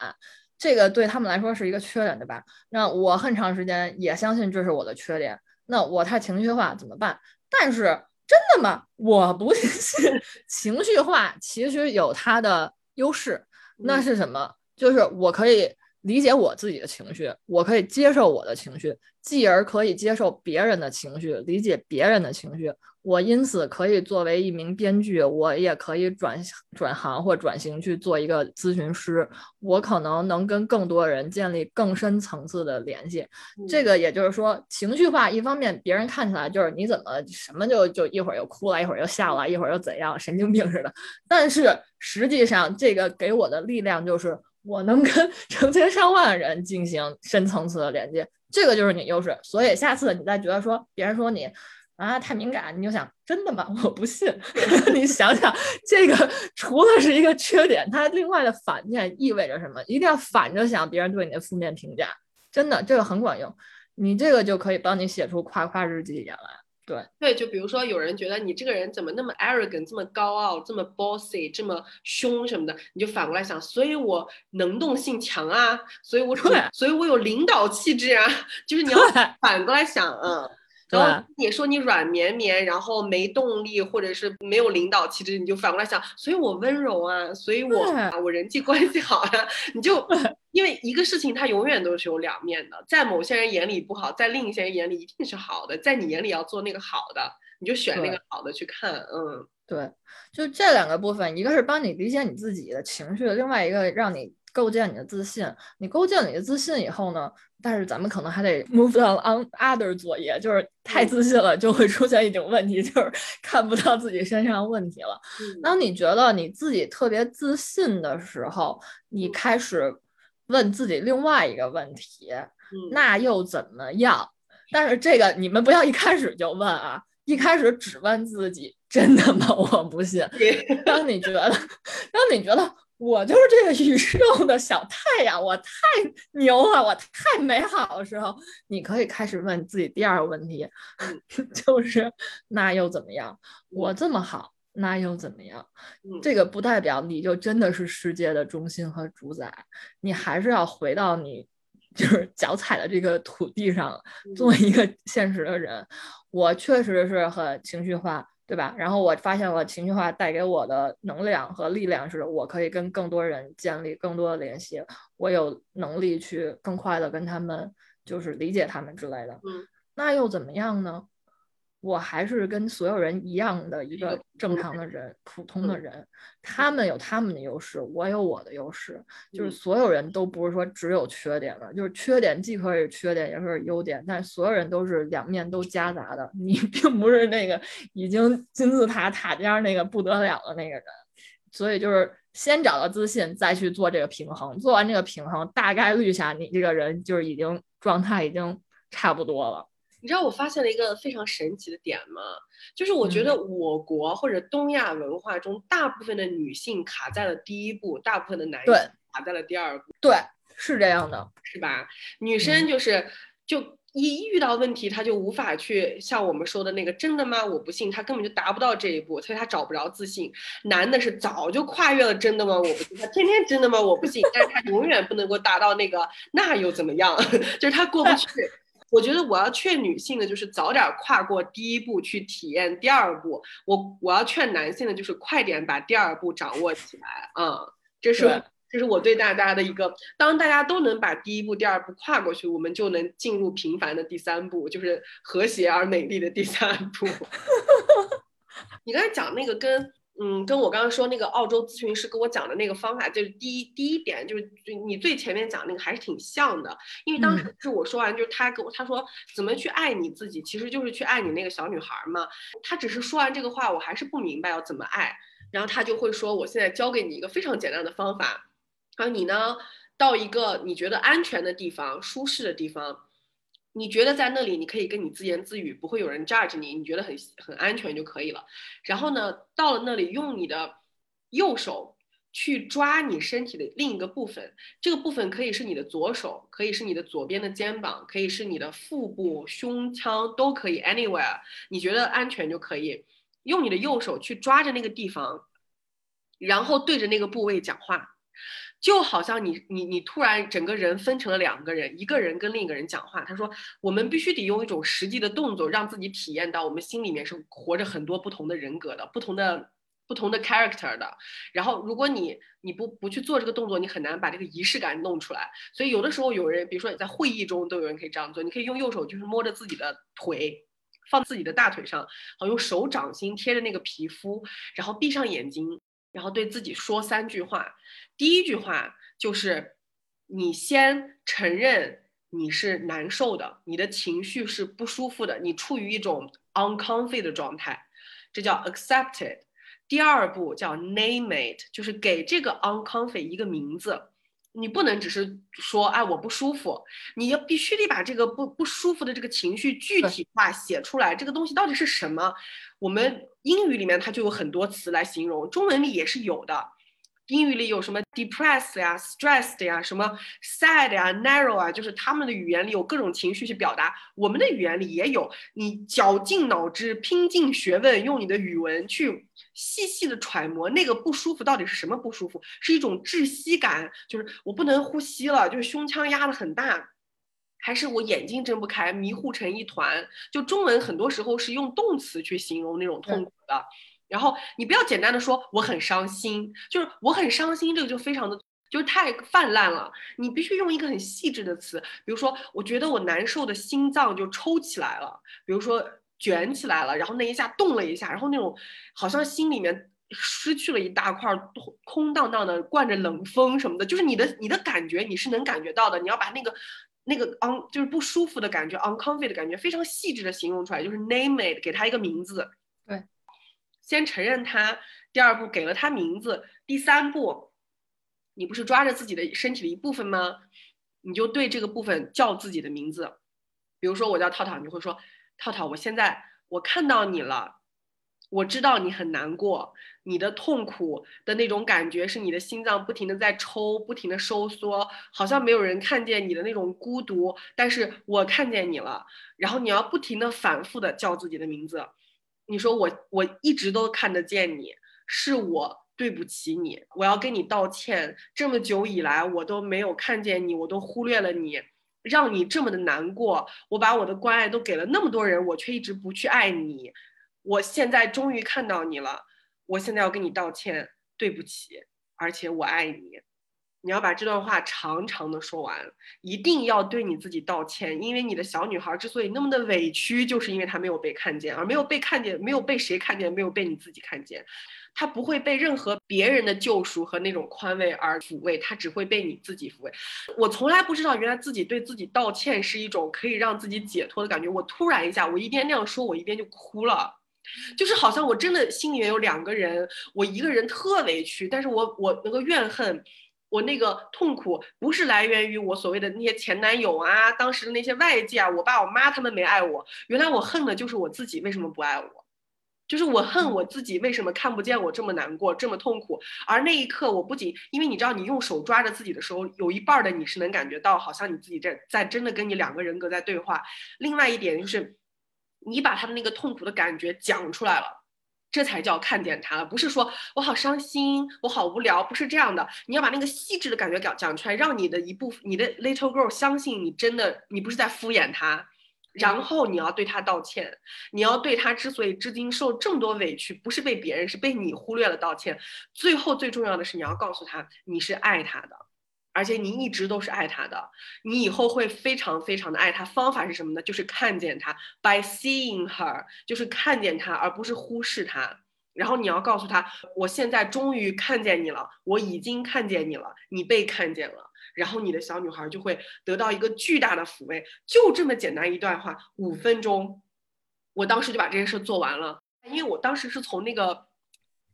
这个对他们来说是一个缺点，对吧？那我很长时间也相信这是我的缺点，那我太情绪化怎么办？但是真的吗？我不信，情绪化其实有它的优势，那是什么？就是我可以。理解我自己的情绪，我可以接受我的情绪，继而可以接受别人的情绪，理解别人的情绪。我因此可以作为一名编剧，我也可以转转行或转型去做一个咨询师。我可能能跟更多人建立更深层次的联系。这个也就是说，情绪化一方面别人看起来就是你怎么什么就就一会儿又哭了，一会儿又笑了，一会儿又怎样，神经病似的。但是实际上，这个给我的力量就是。我能跟 成千上万人进行深层次的连接，这个就是你优势。所以下次你再觉得说别人说你啊太敏感，你就想真的吗？我不信。你想想，这个除了是一个缺点，它另外的反面意味着什么？一定要反着想别人对你的负面评价，真的这个很管用。你这个就可以帮你写出夸夸日记一样来。对。对，就比如说有人觉得你这个人怎么那么 arrogant，这么高傲，这么 bossy，这么凶什么的，你就反过来想，所以我能动性强啊，所以我所以我有领导气质啊，就是你要反过来想，嗯。然后你说你软绵绵，然后没动力，或者是没有领导气质，你就反过来想，所以我温柔啊，所以我我人际关系好啊，你就 因为一个事情它永远都是有两面的，在某些人眼里不好，在另一些人眼里一定是好的，在你眼里要做那个好的，你就选那个好的去看，嗯，对，就这两个部分，一个是帮你理解你自己的情绪，另外一个让你。构建你的自信，你构建你的自信以后呢？但是咱们可能还得 move on on other 作业，就是太自信了就会出现一种问题，就是 看不到自己身上问题了。当你觉得你自己特别自信的时候，你开始问自己另外一个问题，那又怎么样？但是这个你们不要一开始就问啊，一开始只问自己，真的吗？我不信。当你觉得，当你觉得。我就是这个宇宙的小太阳，我太牛了，我太美好的时候，你可以开始问自己第二个问题，就是那又怎么样？我这么好，那又怎么样？这个不代表你就真的是世界的中心和主宰，你还是要回到你就是脚踩的这个土地上，做一个现实的人。我确实是很情绪化。对吧？然后我发现我情绪化带给我的能量和力量是，我可以跟更多人建立更多的联系，我有能力去更快的跟他们就是理解他们之类的。嗯，那又怎么样呢？我还是跟所有人一样的一个正常的人，普通的人，他们有他们的优势，我有我的优势，就是所有人都不是说只有缺点的，就是缺点既可以是缺点，也可以是优点，但所有人都是两面都夹杂的。你并不是那个已经金字塔塔尖那个不得了的那个人，所以就是先找到自信，再去做这个平衡，做完这个平衡，大概率下你这个人就是已经状态已经差不多了。你知道我发现了一个非常神奇的点吗？就是我觉得我国或者东亚文化中，大部分的女性卡在了第一步，大部分的男性卡在了第二步。对，是这样的，是吧？女生就是就一遇到问题，她就无法去像我们说的那个真的吗？我不信，她根本就达不到这一步，所以她找不着自信。男的是早就跨越了真的吗？我不信，他天天真的吗？我不信，但是他永远不能够达到那个那又怎么样？就是他过不去。我觉得我要劝女性的，就是早点跨过第一步去体验第二步。我我要劝男性的，就是快点把第二步掌握起来。嗯，这是这是我对大家的一个，当大家都能把第一步、第二步跨过去，我们就能进入平凡的第三步，就是和谐而美丽的第三步。你刚才讲那个跟。嗯，跟我刚刚说那个澳洲咨询师跟我讲的那个方法，就是第一第一点，就是你最前面讲那个还是挺像的。因为当时是我说完，就是他跟我他说怎么去爱你自己，其实就是去爱你那个小女孩嘛。他只是说完这个话，我还是不明白要怎么爱。然后他就会说：“我现在教给你一个非常简单的方法，然后你呢，到一个你觉得安全的地方、舒适的地方，你觉得在那里你可以跟你自言自语，不会有人 judge 你，你觉得很很安全就可以了。然后呢，到了那里，用你的右手去抓你身体的另一个部分，这个部分可以是你的左手，可以是你的左边的肩膀，可以是你的腹部、胸腔，都可以，anywhere，你觉得安全就可以。”用你的右手去抓着那个地方，然后对着那个部位讲话，就好像你你你突然整个人分成了两个人，一个人跟另一个人讲话。他说：“我们必须得用一种实际的动作，让自己体验到我们心里面是活着很多不同的人格的，不同的不同的 character 的。然后如果你你不不去做这个动作，你很难把这个仪式感弄出来。所以有的时候有人，比如说你在会议中都有人可以这样做，你可以用右手就是摸着自己的腿。”放自己的大腿上，好用手掌心贴着那个皮肤，然后闭上眼睛，然后对自己说三句话。第一句话就是，你先承认你是难受的，你的情绪是不舒服的，你处于一种 uncomfy 的状态，这叫 accepted。第二步叫 name it，就是给这个 uncomfy 一个名字。你不能只是说，哎，我不舒服，你要必须得把这个不不舒服的这个情绪具体化写出来。这个东西到底是什么？我们英语里面它就有很多词来形容，中文里也是有的。英语里有什么 depressed 呀，stressed 呀，什么 sad 呀，narrow 啊，就是他们的语言里有各种情绪去表达。我们的语言里也有，你绞尽脑汁，拼尽学问，用你的语文去细细的揣摩那个不舒服到底是什么不舒服，是一种窒息感，就是我不能呼吸了，就是胸腔压得很大，还是我眼睛睁不开，迷糊成一团。就中文很多时候是用动词去形容那种痛苦的。然后你不要简单的说我很伤心，就是我很伤心，这个就非常的就是太泛滥了。你必须用一个很细致的词，比如说我觉得我难受的心脏就抽起来了，比如说卷起来了，然后那一下动了一下，然后那种好像心里面失去了一大块空荡荡的，灌着冷风什么的，就是你的你的感觉你是能感觉到的。你要把那个那个 un 就是不舒服的感觉 uncomfy 的感觉非常细致的形容出来，就是 name it，给它一个名字。先承认他，第二步给了他名字，第三步，你不是抓着自己的身体的一部分吗？你就对这个部分叫自己的名字，比如说我叫套套，你就会说套套，我现在我看到你了，我知道你很难过，你的痛苦的那种感觉是你的心脏不停的在抽，不停的收缩，好像没有人看见你的那种孤独，但是我看见你了，然后你要不停的反复的叫自己的名字。你说我我一直都看得见你，是我对不起你，我要跟你道歉。这么久以来，我都没有看见你，我都忽略了你，让你这么的难过。我把我的关爱都给了那么多人，我却一直不去爱你。我现在终于看到你了，我现在要跟你道歉，对不起，而且我爱你。你要把这段话长长的说完，一定要对你自己道歉，因为你的小女孩之所以那么的委屈，就是因为她没有被看见，而没有被看见，没有被谁看见，没有被你自己看见，她不会被任何别人的救赎和那种宽慰而抚慰，她只会被你自己抚慰。我从来不知道，原来自己对自己道歉是一种可以让自己解脱的感觉。我突然一下，我一边那样说，我一边就哭了，就是好像我真的心里面有两个人，我一个人特委屈，但是我我那个怨恨。我那个痛苦不是来源于我所谓的那些前男友啊，当时的那些外界啊，我爸我妈他们没爱我。原来我恨的就是我自己为什么不爱我，就是我恨我自己为什么看不见我这么难过这么痛苦。而那一刻，我不仅因为你知道，你用手抓着自己的时候，有一半的你是能感觉到，好像你自己在在真的跟你两个人格在对话。另外一点就是，你把他的那个痛苦的感觉讲出来了。这才叫看见他了，不是说我好伤心，我好无聊，不是这样的。你要把那个细致的感觉讲讲出来，让你的一部分，你的 little girl 相信你真的，你不是在敷衍他。然后你要对他道歉，你要对他之所以至今受这么多委屈，不是被别人，是被你忽略了道歉。最后最重要的是，你要告诉他你是爱他的。而且你一直都是爱他的，你以后会非常非常的爱他。方法是什么呢？就是看见他，by seeing her，就是看见他，而不是忽视他。然后你要告诉他，我现在终于看见你了，我已经看见你了，你被看见了。然后你的小女孩就会得到一个巨大的抚慰。就这么简单一段话，五分钟，我当时就把这件事做完了。因为我当时是从那个。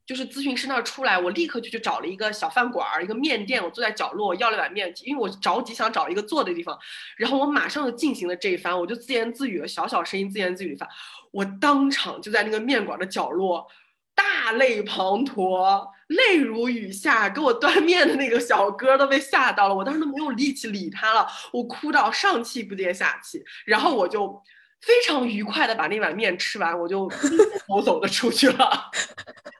就是咨询师那儿出来，我立刻就去找了一个小饭馆儿，一个面店，我坐在角落，我要了碗面，因为我着急想找一个坐的地方，然后我马上就进行了这一番，我就自言自语了，小小声音自言自语一番，我当场就在那个面馆的角落大泪滂沱，泪如雨下，给我端面的那个小哥都被吓到了，我当时都没有力气理他了，我哭到上气不接下气，然后我就。非常愉快的把那碗面吃完，我就 走走的出去了。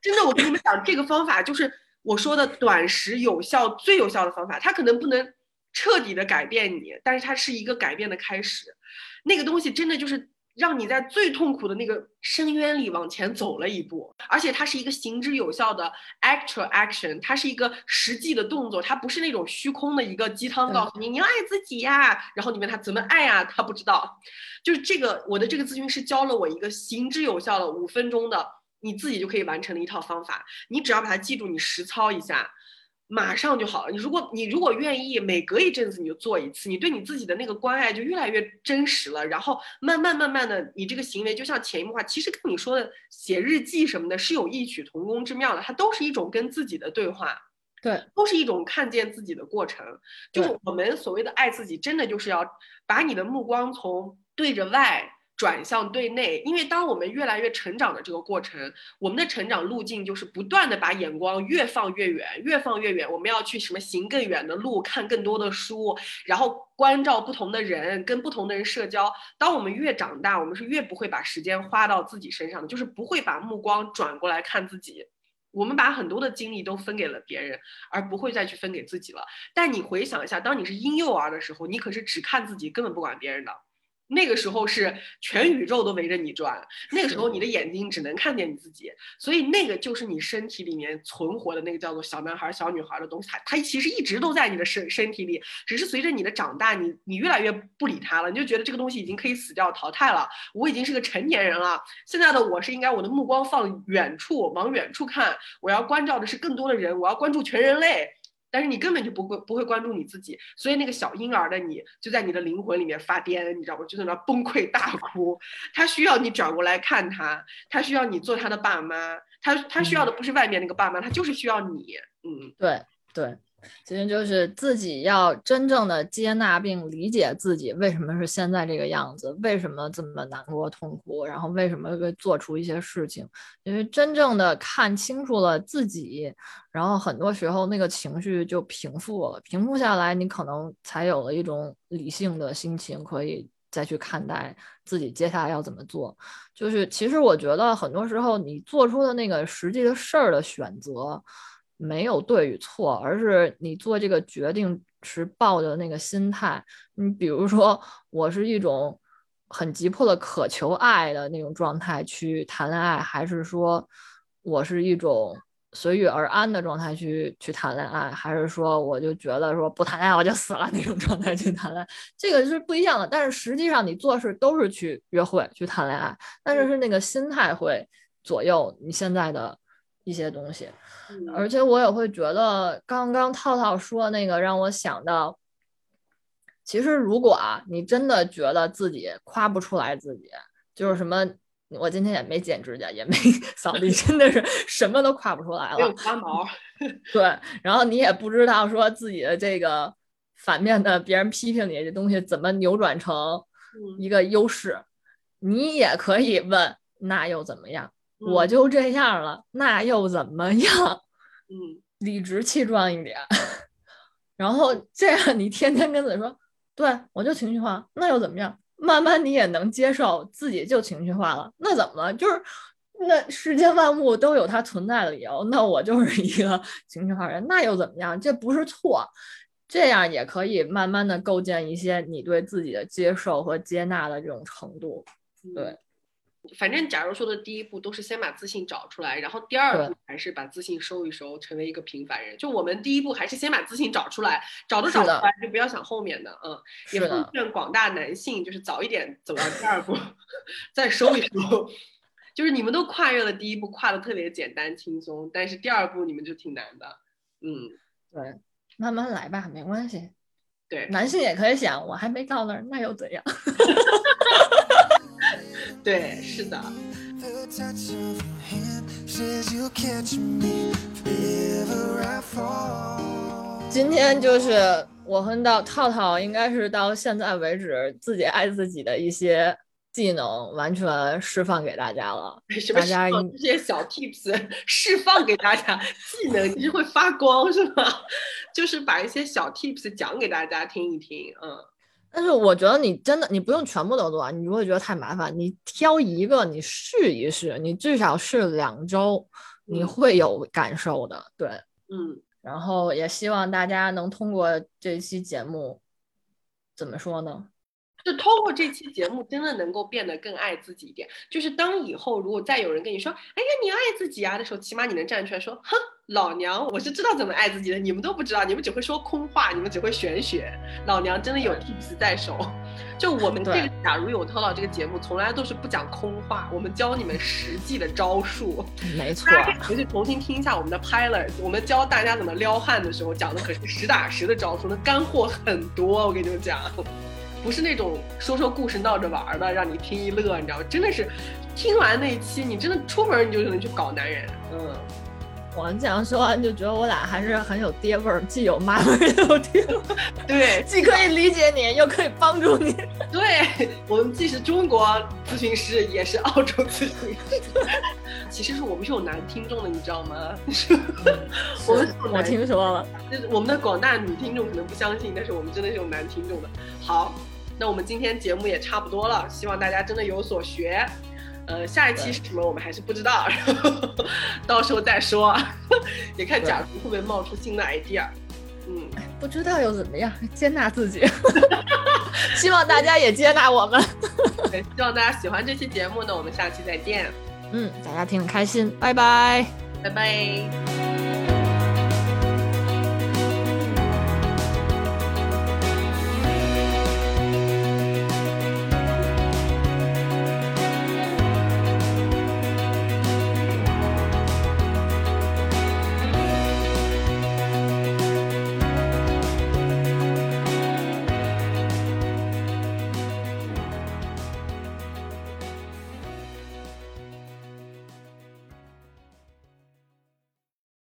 真的，我跟你们讲，这个方法就是我说的短时有效、最有效的方法。它可能不能彻底的改变你，但是它是一个改变的开始。那个东西真的就是。让你在最痛苦的那个深渊里往前走了一步，而且它是一个行之有效的 actual action，它是一个实际的动作，它不是那种虚空的一个鸡汤告诉你你要爱自己呀，然后你问他怎么爱呀，他不知道。就是这个，我的这个咨询师教了我一个行之有效的五分钟的，你自己就可以完成的一套方法，你只要把它记住，你实操一下。马上就好了。你如果你如果愿意，每隔一阵子你就做一次，你对你自己的那个关爱就越来越真实了。然后慢慢慢慢的，你这个行为就像潜移默化，其实跟你说的写日记什么的是有异曲同工之妙的。它都是一种跟自己的对话，对，都是一种看见自己的过程。就是我们所谓的爱自己，真的就是要把你的目光从对着外。转向对内，因为当我们越来越成长的这个过程，我们的成长路径就是不断的把眼光越放越远，越放越远。我们要去什么行更远的路，看更多的书，然后关照不同的人，跟不同的人社交。当我们越长大，我们是越不会把时间花到自己身上的，就是不会把目光转过来看自己。我们把很多的精力都分给了别人，而不会再去分给自己了。但你回想一下，当你是婴幼儿的时候，你可是只看自己，根本不管别人的。那个时候是全宇宙都围着你转，那个时候你的眼睛只能看见你自己，所以那个就是你身体里面存活的那个叫做小男孩、小女孩的东西，它它其实一直都在你的身身体里，只是随着你的长大，你你越来越不理它了，你就觉得这个东西已经可以死掉淘汰了。我已经是个成年人了，现在的我是应该我的目光放远处，往远处看，我要关照的是更多的人，我要关注全人类。但是你根本就不会不会关注你自己，所以那个小婴儿的你就在你的灵魂里面发癫，你知道吗？就在那崩溃大哭。他需要你转过来看他，他需要你做他的爸妈，他他需要的不是外面那个爸妈，他就是需要你。嗯，对对。其实就是自己要真正的接纳并理解自己为什么是现在这个样子，为什么这么难过痛苦，然后为什么会做出一些事情。因为真正的看清楚了自己，然后很多时候那个情绪就平复了，平复下来，你可能才有了一种理性的心情，可以再去看待自己接下来要怎么做。就是其实我觉得很多时候你做出的那个实际的事儿的选择。没有对与错，而是你做这个决定时抱的那个心态。你比如说，我是一种很急迫的渴求爱的那种状态去谈恋爱，还是说我是一种随遇而安的状态去去谈恋爱，还是说我就觉得说不谈恋爱我就死了那种状态去谈恋爱，这个是不一样的。但是实际上你做事都是去约会去谈恋爱，但是是那个心态会左右你现在的。一些东西，而且我也会觉得，刚刚套套说那个让我想到，其实如果啊，你真的觉得自己夸不出来自己，就是什么，我今天也没剪指甲，也没 扫地，真的是什么都夸不出来了，刮毛，对，然后你也不知道说自己的这个反面的别人批评你这东西怎么扭转成一个优势，你也可以问，那又怎么样？我就这样了，那又怎么样？嗯，理直气壮一点，然后这样你天天跟自己说，对我就情绪化，那又怎么样？慢慢你也能接受自己就情绪化了，那怎么了？就是那世间万物都有它存在的理由，那我就是一个 情绪化人，那又怎么样？这不是错，这样也可以慢慢的构建一些你对自己的接受和接纳的这种程度，对。反正，假如说的第一步都是先把自信找出来，然后第二步还是把自信收一收，成为一个平凡人。就我们第一步还是先把自信找出来，找都找出来就不要想后面的。嗯，也奉劝广大男性就是早一点走到第二步，再收一收。就是你们都跨越了第一步，跨的特别简单轻松，但是第二步你们就挺难的。嗯，对，慢慢来吧，没关系。对，男性也可以想，我还没到那儿，那又怎样？对，是的。今天就是我和到套套，应该是到现在为止自己爱自己的一些技能完全释放给大家了。大家这些小 tips 释放给大家，技能你是会发光是吗？就是把一些小 tips 讲给大家听一听，嗯。但是我觉得你真的你不用全部都做完，你如果觉得太麻烦，你挑一个你试一试，你至少试两周，你会有感受的。对，嗯。然后也希望大家能通过这期节目，怎么说呢？就通过这期节目，真的能够变得更爱自己一点。就是当以后如果再有人跟你说“哎呀，你爱自己啊”的时候，起码你能站出来说：“哼，老娘我是知道怎么爱自己的，你们都不知道，你们只会说空话，你们只会玄学。老娘真的有 tips 在手。就我们这个“假如有套套”这个节目，从来都是不讲空话，我们教你们实际的招数。没错，大家回去重新听一下我们的 pilot，我们教大家怎么撩汉的时候讲的可是实打实的招数，那干货很多。我跟你们讲。不是那种说说故事闹着玩的，让你听一乐，你知道吗？真的是，听完那一期，你真的出门你就能去搞男人。嗯，我这样说完就觉得我俩还是很有爹味儿，既有妈味又有爹味儿。对，既可以理解你，又可以帮助你。对我们既是中国咨询师，也是澳洲咨询师。其实是我们是有男听众的，你知道吗？我们我听说了，就是我们的广大女听众可能不相信，但是我们真的是有男听众的。好。那我们今天节目也差不多了，希望大家真的有所学。呃，下一期是什么我们还是不知道，到时候再说。也看贾如会不会冒出新的 idea。嗯，不知道又怎么样？接纳自己。希望大家也接纳我们。希望大家喜欢这期节目呢，我们下期再见。嗯，大家听得开心，拜拜，拜拜。